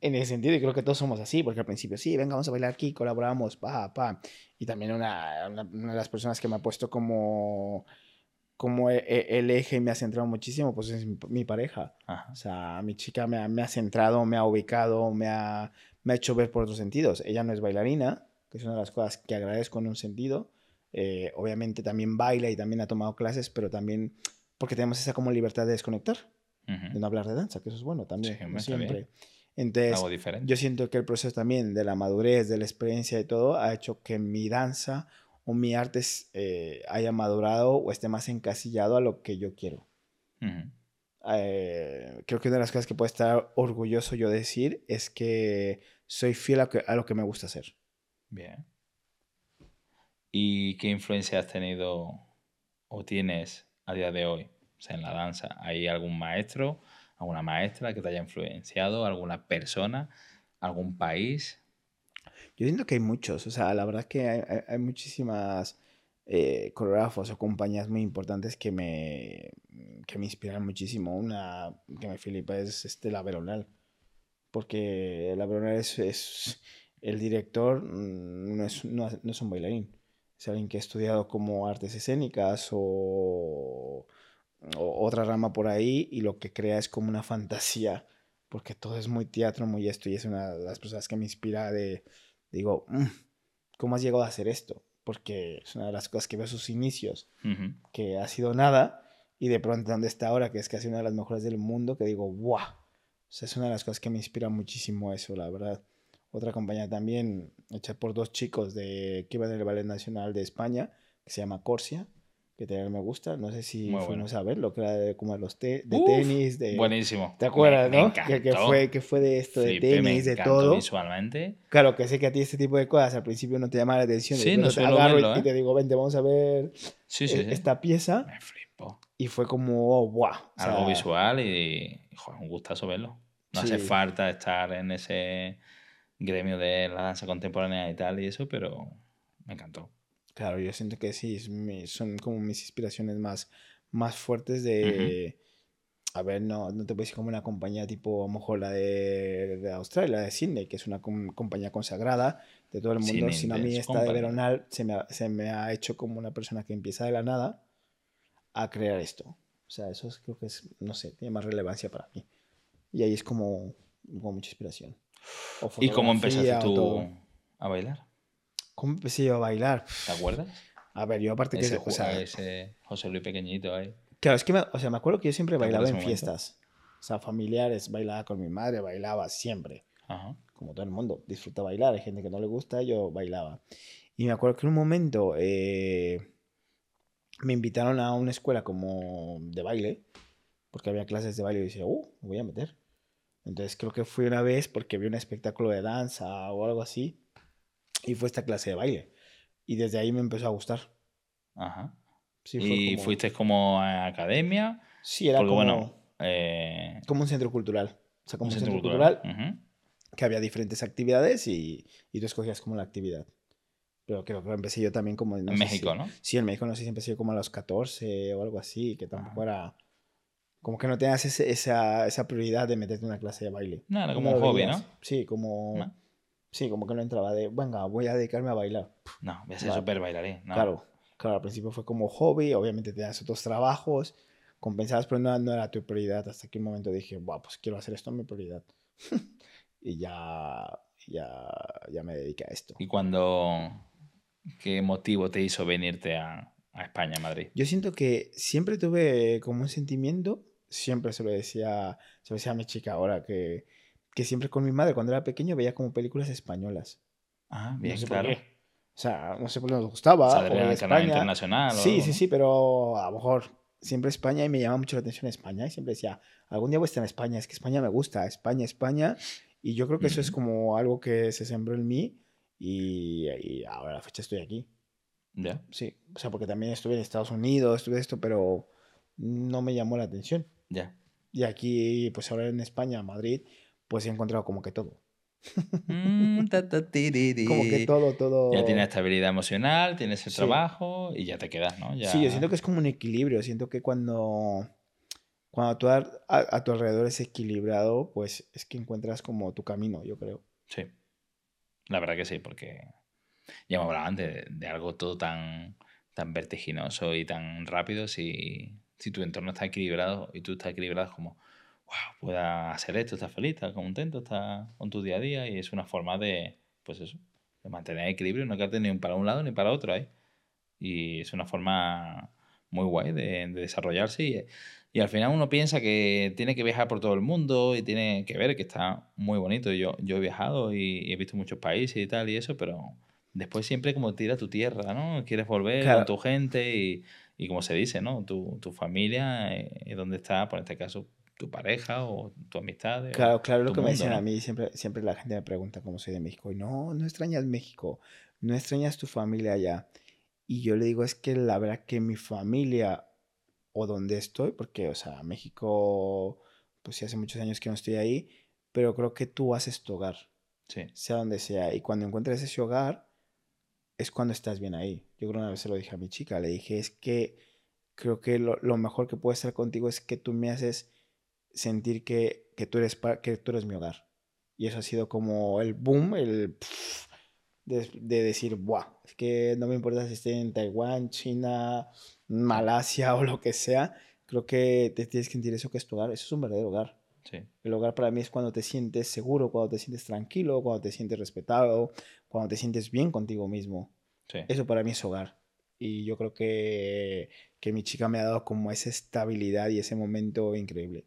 En ese sentido, y creo que todos somos así, porque al principio, sí, venga, vamos a bailar aquí, colaboramos, pa, pa. Y también una, una, una de las personas que me ha puesto como como e- e- el eje me ha centrado muchísimo, pues es mi, mi pareja. Ajá. O sea, mi chica me ha, me ha centrado, me ha ubicado, me ha, me ha hecho ver por otros sentidos. Ella no es bailarina, que es una de las cosas que agradezco en un sentido. Eh, obviamente también baila y también ha tomado clases, pero también porque tenemos esa como libertad de desconectar, de no hablar de danza, que eso es bueno también, Sí, no bien. siempre. Entonces, Algo yo siento que el proceso también de la madurez, de la experiencia y todo, ha hecho que mi danza o mi arte eh, haya madurado o esté más encasillado a lo que yo quiero. Eh, creo que una de las cosas que puedo estar orgulloso yo decir es que soy fiel a, que- a lo que me gusta hacer. Bien. ¿Y qué influencia has tenido o tienes a día de hoy? O sea, en la danza, ¿hay algún maestro, alguna maestra que te haya influenciado, alguna persona, algún país? Yo siento que hay muchos, o sea, la verdad que hay, hay- hay muchísimas eh, coreógrafos o compañías muy importantes que me, que me inspiran muchísimo. Una que me flipa es este, la Veronal, porque la Veronal es, es- el director, mm, no es, no, no es un bailarín, es alguien que ha estudiado como artes escénicas o, o otra rama por ahí y lo que crea es como una fantasía, porque todo es muy teatro, muy esto, y es una de las personas que me inspira de digo, "Mm, ¿cómo has llegado a hacer esto? Porque es una de las cosas que veo sus inicios, que ha sido nada, y de pronto donde está ahora, que es casi una de las mejores del mundo, que digo, ¡guau! O sea, es una de las cosas que me inspira muchísimo eso, la verdad. Otra compañía también, hecha por dos chicos de, que iban en el Ballet Nacional de España, que se llama Corsia, que también me gusta. No sé si Muy bueno. fuimos a verlo, que era de, como de los te- de Uf, tenis, de... Buenísimo. ¿Te acuerdas, Me- me no? Que, que encantó. fue, que fue de esto, de Flipé, me tenis, de todo. visualmente. Claro, que sé que a ti este tipo de cosas al principio no te llama la atención. Sí, no te agarro verlo, y ¿eh? te digo, vente, vamos a ver Sí, sí, sí. esta pieza. Me flipó. Y fue como, oh, wow. O sea, Algo visual y, joder, un gustazo verlo. No hace Sí. falta estar en ese gremio de la danza contemporánea y tal y eso, pero me encantó. Claro, yo siento que sí, son como mis inspiraciones más, más fuertes de... A ver, no, no te puedo decir como una compañía tipo, a lo mejor la de, de Australia, la de Sydney, que es una com- compañía consagrada de todo el mundo, sino a mí esta de Company. Veronal se me, ha, se me ha hecho como una persona que empieza de la nada a crear esto. O sea, eso es- creo que es, no sé, tiene más relevancia para mí. Y ahí es como, como mucha inspiración. O ¿Y cómo empezaste tú a bailar? ¿Cómo empecé yo a bailar? ¿Te acuerdas? A ver, yo aparte que... Ese, o sea, ese José Luis pequeñito ahí. Claro, es que me, o sea, me acuerdo que yo siempre ¿Te acuerdas bailaba en momento? fiestas. O sea, familiares, bailaba con mi madre, bailaba siempre. Ajá. Como todo el mundo, disfruta bailar. Hay gente que no le gusta, yo bailaba. Y me acuerdo que en un momento eh, me invitaron a una escuela como de baile, porque había clases de baile y decía, uh, me voy a meter. Entonces creo que fui una vez porque vi un espectáculo de danza o algo así, y fue esta clase de baile. Y desde ahí me empezó a gustar. Ajá. Sí, fue ¿Y como- fuiste como a academia? Sí, era Porque como, bueno, eh, como un centro cultural. O sea, como un un centro centro cultural. cultural Ujú. que había diferentes actividades y, y tú escogías como la actividad. Pero creo que empecé yo también como... no en México, si- ¿no? Sí, en México no sé si empecé yo como a los 14 o algo así, que tampoco Ajá. era... Como que no tenías ese- esa, esa prioridad de meterte en una clase de baile. No, era como un hobby, veías. ¿no? Sí, como... ¿No? Sí, como que no entraba de, venga, voy a dedicarme a bailar. No, voy a ser súper bailarín. No. Claro, claro, al principio fue como hobby, obviamente tenías otros trabajos, compensabas, pero no, no era tu prioridad. Hasta que un momento dije, Buah, pues quiero hacer esto mi prioridad. y ya, ya, ya me dediqué a esto. ¿Y cuando... ¿Qué motivo te hizo venirte a, a España, a Madrid? Yo siento que siempre tuve como un sentimiento, siempre se lo decía, se lo decía a mi chica ahora, que, que siempre con mi madre cuando era pequeño veía como películas españolas. Ah, No bien, sé por claro. qué. O sea, no sé por qué nos gustaba. O en de el canal España. internacional. o Sí, algo, sí, ¿no? sí, pero a lo mejor siempre España y me llama mucho la atención España y siempre decía, algún día voy a estar en España, es que España me gusta, España, España. Y yo creo que eso es como algo que se sembró en mí y, y ahora a la fecha estoy aquí. Ya. Sí, o sea, porque también estuve en Estados Unidos, estuve esto, pero no me llamó la atención. Ya. Y aquí, pues ahora en España, Madrid, pues he encontrado como que todo. Mm, ta, ta, tiriri. Como que todo, todo. Ya tienes estabilidad emocional, tienes el Sí. trabajo y ya te quedas, ¿no? Ya... Sí, yo siento que es como un equilibrio. Siento que cuando, cuando tú a, tu alrededor es equilibrado, pues es que encuentras como tu camino, yo creo. Sí. La verdad que sí, porque ya hablado antes de, de algo todo tan, tan vertiginoso y tan rápido si, si tu entorno está equilibrado y tú estás equilibrado como, wow, puedas hacer esto, estás feliz, estás contento, estás con tu día a día y es una forma de, pues eso, de mantener equilibrio, no quedarte ni para un lado ni para otro ahí. Y es una forma muy guay de, de desarrollarse y, y, al final uno piensa que tiene que viajar por todo el mundo y tiene que ver que está muy bonito. Yo, yo he viajado y, he visto muchos países y tal y eso, pero después siempre como tira tu tierra, ¿no? Quieres volver con tu gente y, y, como se dice, ¿no? Tu, tu familia es eh, donde está, por este caso, tu pareja o tu amistad. Claro, claro, lo que me dicen a mí, siempre, siempre la gente me pregunta cómo soy de México. Y no, no extrañas México, no extrañas tu familia allá. Y yo le digo, es que la verdad que mi familia o donde estoy, porque, o sea, México, pues sí, hace muchos años que no estoy ahí, pero creo que tú haces tu hogar. Sí. Sea donde sea. Y cuando encuentres ese hogar, es cuando estás bien ahí. Yo creo una vez se lo dije a mi chica, le dije, es que creo que lo, mejor que puede estar contigo es que tú me haces sentir que, que, tú eres, que tú eres mi hogar. Y eso ha sido como el boom, el de, decir, Buah, es que no me importa si esté en Taiwán, China, Malasia o lo que sea, creo que te tienes que sentir eso que es tu hogar, eso es un verdadero hogar. Sí. El hogar para mí es cuando te sientes seguro, cuando te sientes tranquilo, cuando te sientes respetado, cuando te sientes bien contigo mismo. Sí. Eso para mí es hogar. Y yo creo que, que mi chica me ha dado como esa estabilidad y ese momento increíble.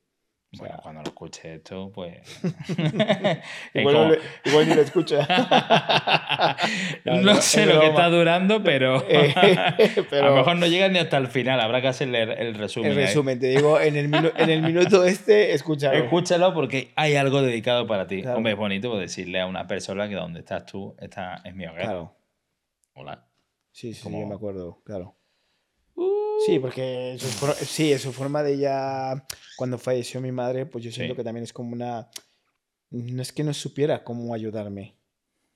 Bueno, cuando lo escuche esto, pues. igual, igual, ni lo escucha. no, sé lo que está durando, pero, eh, pero, a lo mejor no llega ni hasta el final. Habrá que hacerle el resumen. El resumen, te digo, en el, en el minuto este, escúchalo. Escúchalo porque hay algo dedicado para ti. Hombre, es bonito decirle a una persona que donde estás tú, esta es mi hogar. Claro. Hola. Sí, sí, Como... me acuerdo, claro. Sí, porque sí, su forma de ella, cuando falleció mi madre, pues yo siento que también es como una... No es que no supiera cómo ayudarme,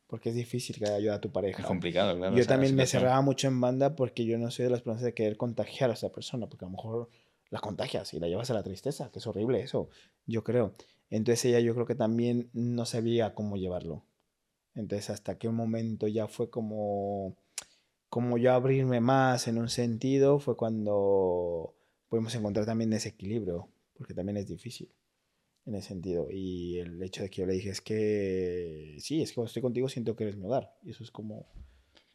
porque es difícil que ayude a tu pareja. Es complicado, claro. Yo también me cerraba mucho en banda porque yo no soy de las personas de querer contagiar a esa persona, porque a lo mejor la contagias y la llevas a la tristeza, que es horrible eso, yo creo. Entonces ella yo creo que también no sabía cómo llevarlo. Entonces hasta un momento ya fue como como yo abrirme más en un sentido fue cuando pudimos encontrar también ese equilibrio, porque también es difícil en ese sentido. Y el hecho de que yo le dije es que sí, es que cuando estoy contigo siento que eres mi hogar. Y eso es como,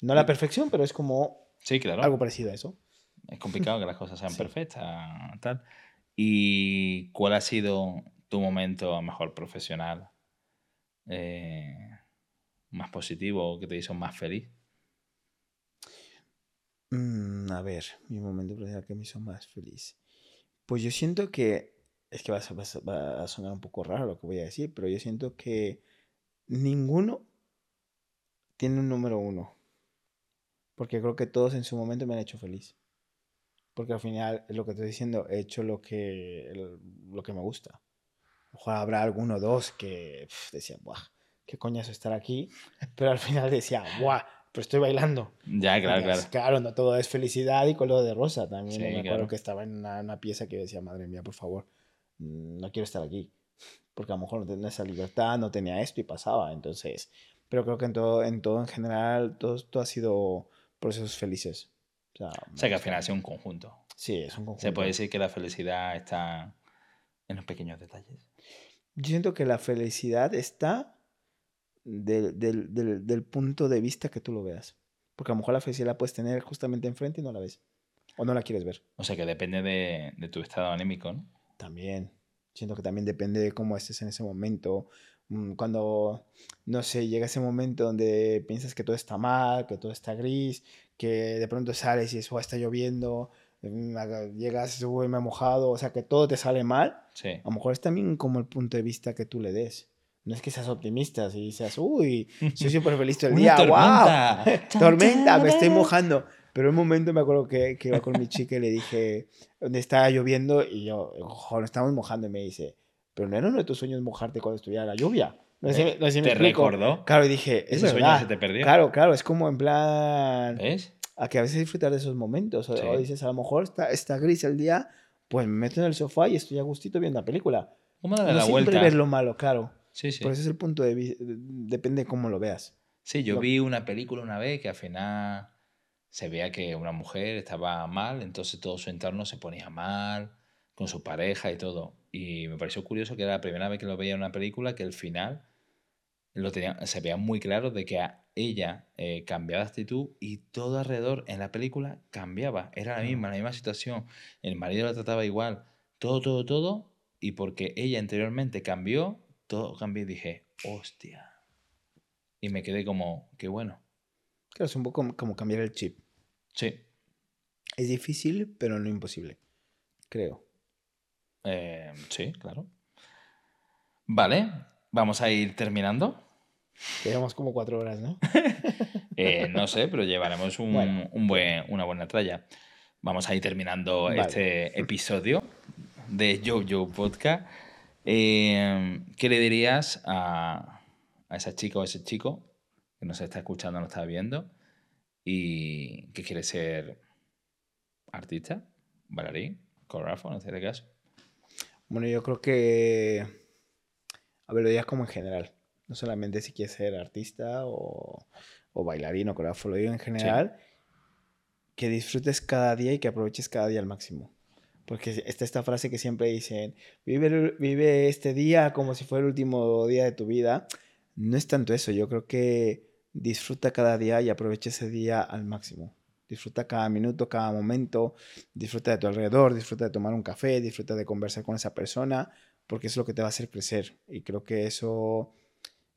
no la perfección, pero es como sí, claro. algo parecido a eso. Es complicado que las cosas sean perfectas. Tal. ¿Y cuál ha sido tu momento mejor profesional? Eh, más positivo, que te hizo más feliz? Mm, a ver, mi momento profesional que me hizo más feliz. Pues yo siento que, es que va a, va a, sonar un poco raro lo que voy a decir, pero yo siento que ninguno tiene un número uno. Porque creo que todos en su momento me han hecho feliz. Porque al final, lo que estoy diciendo, he hecho lo que, lo que me gusta. Ojalá habrá alguno o dos que decía, ¡buah! ¿Qué coñazo estar aquí? Pero al final decía, ¡buah! Pero estoy bailando. Ya, claro, claro. Claro, no todo es felicidad y color de rosa. También me acuerdo que estaba en una, pieza que decía, madre mía, por favor, mm, no quiero estar aquí. Porque a lo mejor no tenía esa libertad, no tenía esto y pasaba. Entonces, pero creo que en todo en, todo en general, todo, todo ha sido procesos felices. O sea, o sea que al final sido un conjunto. Sí, es un conjunto. Se puede decir que la felicidad está en los pequeños detalles. Yo siento que la felicidad está del, del, del, del, punto de vista que tú lo veas. Porque a lo mejor la felicidad la puedes tener justamente enfrente y no la ves. O no la quieres ver. O sea que depende de, de tu estado anímico, ¿no? También. Siento que también depende de cómo estés en ese momento. Mm, cuando, no sé, llega ese momento donde piensas que todo está mal, que todo está gris, que de pronto sales y eso está lloviendo, mm, llegas, uy, me he mojado, o sea, que todo te sale mal. Sí. A lo mejor es también como el punto de vista que tú le des no es que seas optimista y seas, uy, soy súper feliz todo el día, tormenta. wow, tormenta, me estoy mojando. Pero un momento me acuerdo que, que iba con mi chica y le dije, donde estaba lloviendo y yo, joder, estamos mojando y me dice, pero no era uno de tus sueños mojarte cuando estuviera la lluvia. No sé, no sé ¿Te recordó? Claro, y dije, es ¿Ese verdad. sueño se te perdió? Claro, claro, es como en plan... ¿Ves? A que a veces disfrutar de esos momentos. O, dices, a lo mejor está, está gris el día, pues me meto en el sofá y estoy a gustito viendo la película. ¿Cómo no la siempre vuelta? ver lo malo, claro. Sí, sí. Por ese es el punto de vista, depende de cómo lo veas. Sí, yo vi una película una vez que al final se veía que una mujer estaba mal, entonces todo su entorno se ponía mal, con su pareja y todo. Y me pareció curioso que era la primera vez que lo veía en una película que el final lo tenía, se veía muy claro de que ella eh, cambiaba de actitud y todo alrededor en la película cambiaba. Era la misma, la misma situación. El marido la trataba igual. Todo, todo, todo. Y porque ella anteriormente cambió, todo cambió y dije, hostia. Y me quedé como, qué bueno. Claro, es un poco como cambiar el chip. Sí. Es difícil, pero no imposible. Creo. Eh, sí, claro. Vale, vamos a ir terminando. Llevamos como cuatro horas, ¿no? Eh, no sé, pero llevaremos un, un buen, una buena tralla. Vamos a ir terminando Vale. este episodio de Jojo Podcast. Eh, ¿Qué le dirías a, a esa chica o ese chico que nos está escuchando, nos está viendo y que quiere ser artista, bailarín, coreógrafo en este caso? Bueno, yo creo que. A ver, lo digas como en general. No solamente si quieres ser artista o, o bailarín o coreógrafo, lo digo en general. Que disfrutes cada día y que aproveches cada día al máximo. Porque está esta frase que siempre dicen: vive, vive este día como si fuera el último día de tu vida. No es tanto eso. Yo creo que disfruta cada día y aprovecha ese día al máximo. Disfruta cada minuto, cada momento. Disfruta de tu alrededor, disfruta de tomar un café, disfruta de conversar con esa persona, porque es lo que te va a hacer crecer. Y creo que eso,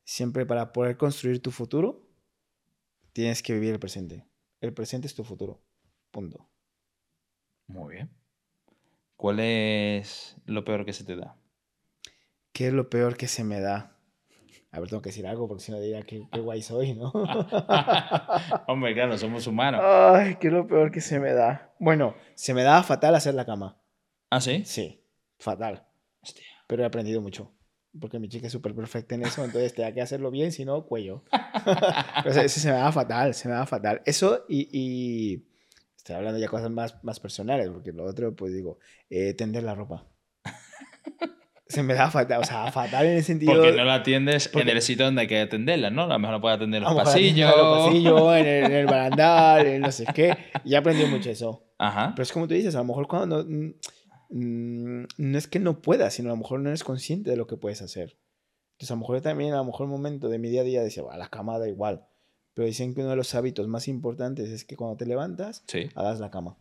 siempre para poder construir tu futuro, tienes que vivir el presente. El presente es tu futuro. Punto. Muy bien. ¿Cuál es lo peor que se te da? ¿Qué es lo peor que se me da? A ver, tengo que decir algo porque si no diría que qué guay soy, ¿no? Hombre, claro, somos humanos. Ay, ¿qué es lo peor que se me da? Bueno, se me da fatal hacer la cama. ¿Ah, sí? Sí, fatal. Hostia. Pero he aprendido mucho. Porque mi chica es súper perfecta en eso, entonces te da que hacerlo bien, si no, cuello. Pero ese se me da fatal, se me da fatal. Eso y, y estoy hablando ya cosas más, más personales, porque lo otro, pues digo, eh, tender la ropa. Se me da fatal, o sea, fatal en el sentido... Porque no la atiendes porque- en el sitio donde hay que atenderla, ¿no? A lo mejor la puedes atender en a los pasillos. en los pasillos, en el, en el barandal, en no sé qué. Y he aprendido mucho eso. Ajá. Pero es como tú dices, a lo mejor cuando... No, mm, no es que no puedas, sino a lo mejor no eres consciente de lo que puedes hacer. Entonces a lo mejor también, a lo mejor un momento de mi día a día decía, "Buah, la cama da igual. Pero dicen que uno de los hábitos más importantes es que cuando te levantas, Sí. hagas la cama.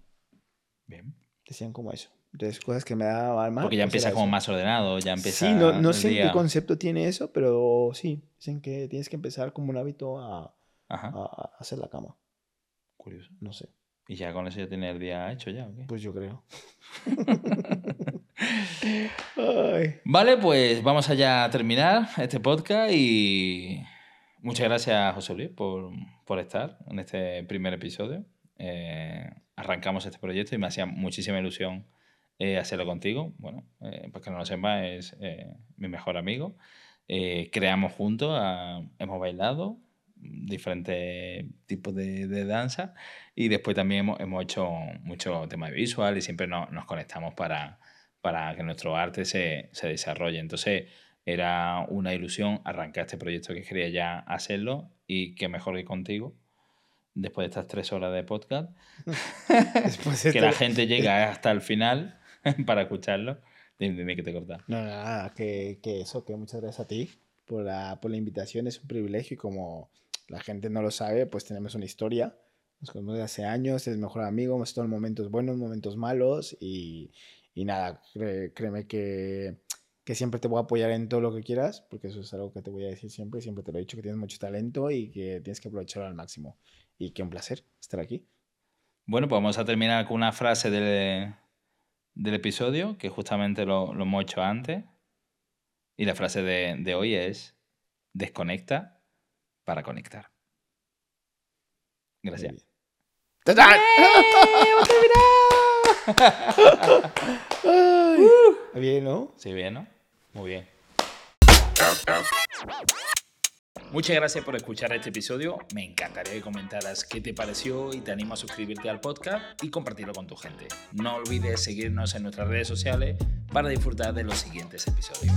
Bien. Decían como eso. Entonces cosas que me daban mal. Porque ya empieza como eso. más ordenado, ya empieza. Sí, no, no sé día. qué concepto tiene eso, pero sí, dicen que tienes que empezar como un hábito a, a- hacer la cama. Curioso. No sé, Y ya con eso ya tiene el día hecho ya, ¿o qué? pues yo creo. Vale, pues vamos allá a terminar este podcast y muchas gracias, José Luis, por, por estar en este primer episodio. Eh, arrancamos este proyecto y me hacía muchísima ilusión eh, hacerlo contigo. Bueno, eh, para que no lo sepa, es eh, mi mejor amigo. Creamos juntos, ah, hemos bailado diferentes tipos de, danza y después también hemos, hemos hecho mucho tema visual y siempre no- nos conectamos para, para que nuestro arte se, se desarrolle. Entonces era una ilusión arrancar este proyecto que quería ya hacerlo y qué mejor que contigo, después de estas tres horas de podcast, Después que esto- la gente llega hasta el final para escucharlo. Dime, dime que te corta. No, nada, que, que eso, que muchas gracias a ti por la, por la invitación, es un privilegio y como la gente no lo sabe, pues tenemos una historia. Nos conocemos de hace años, es mejor amigo, hemos estado en momentos buenos, momentos malos y, y nada, créeme que, que siempre te voy a apoyar en todo lo que quieras, porque eso es algo que te voy a decir siempre, siempre te lo he dicho, que tienes mucho talento y que tienes que aprovecharlo al máximo. Y que un placer estar aquí. Bueno, pues vamos a terminar con una frase del, del episodio, que justamente lo, lo hemos hecho antes. Y la frase de, de hoy es, desconecta para conectar. Gracias. bien. ¡Tachán! Ay, Bien, ¿no? Sí, bien, ¿no? Muy bien. Muchas gracias por escuchar este episodio. Me encantaría que comentaras qué te pareció y te animo a suscribirte al podcast y compartirlo con tu gente. No olvides seguirnos en nuestras redes sociales para disfrutar de los siguientes episodios.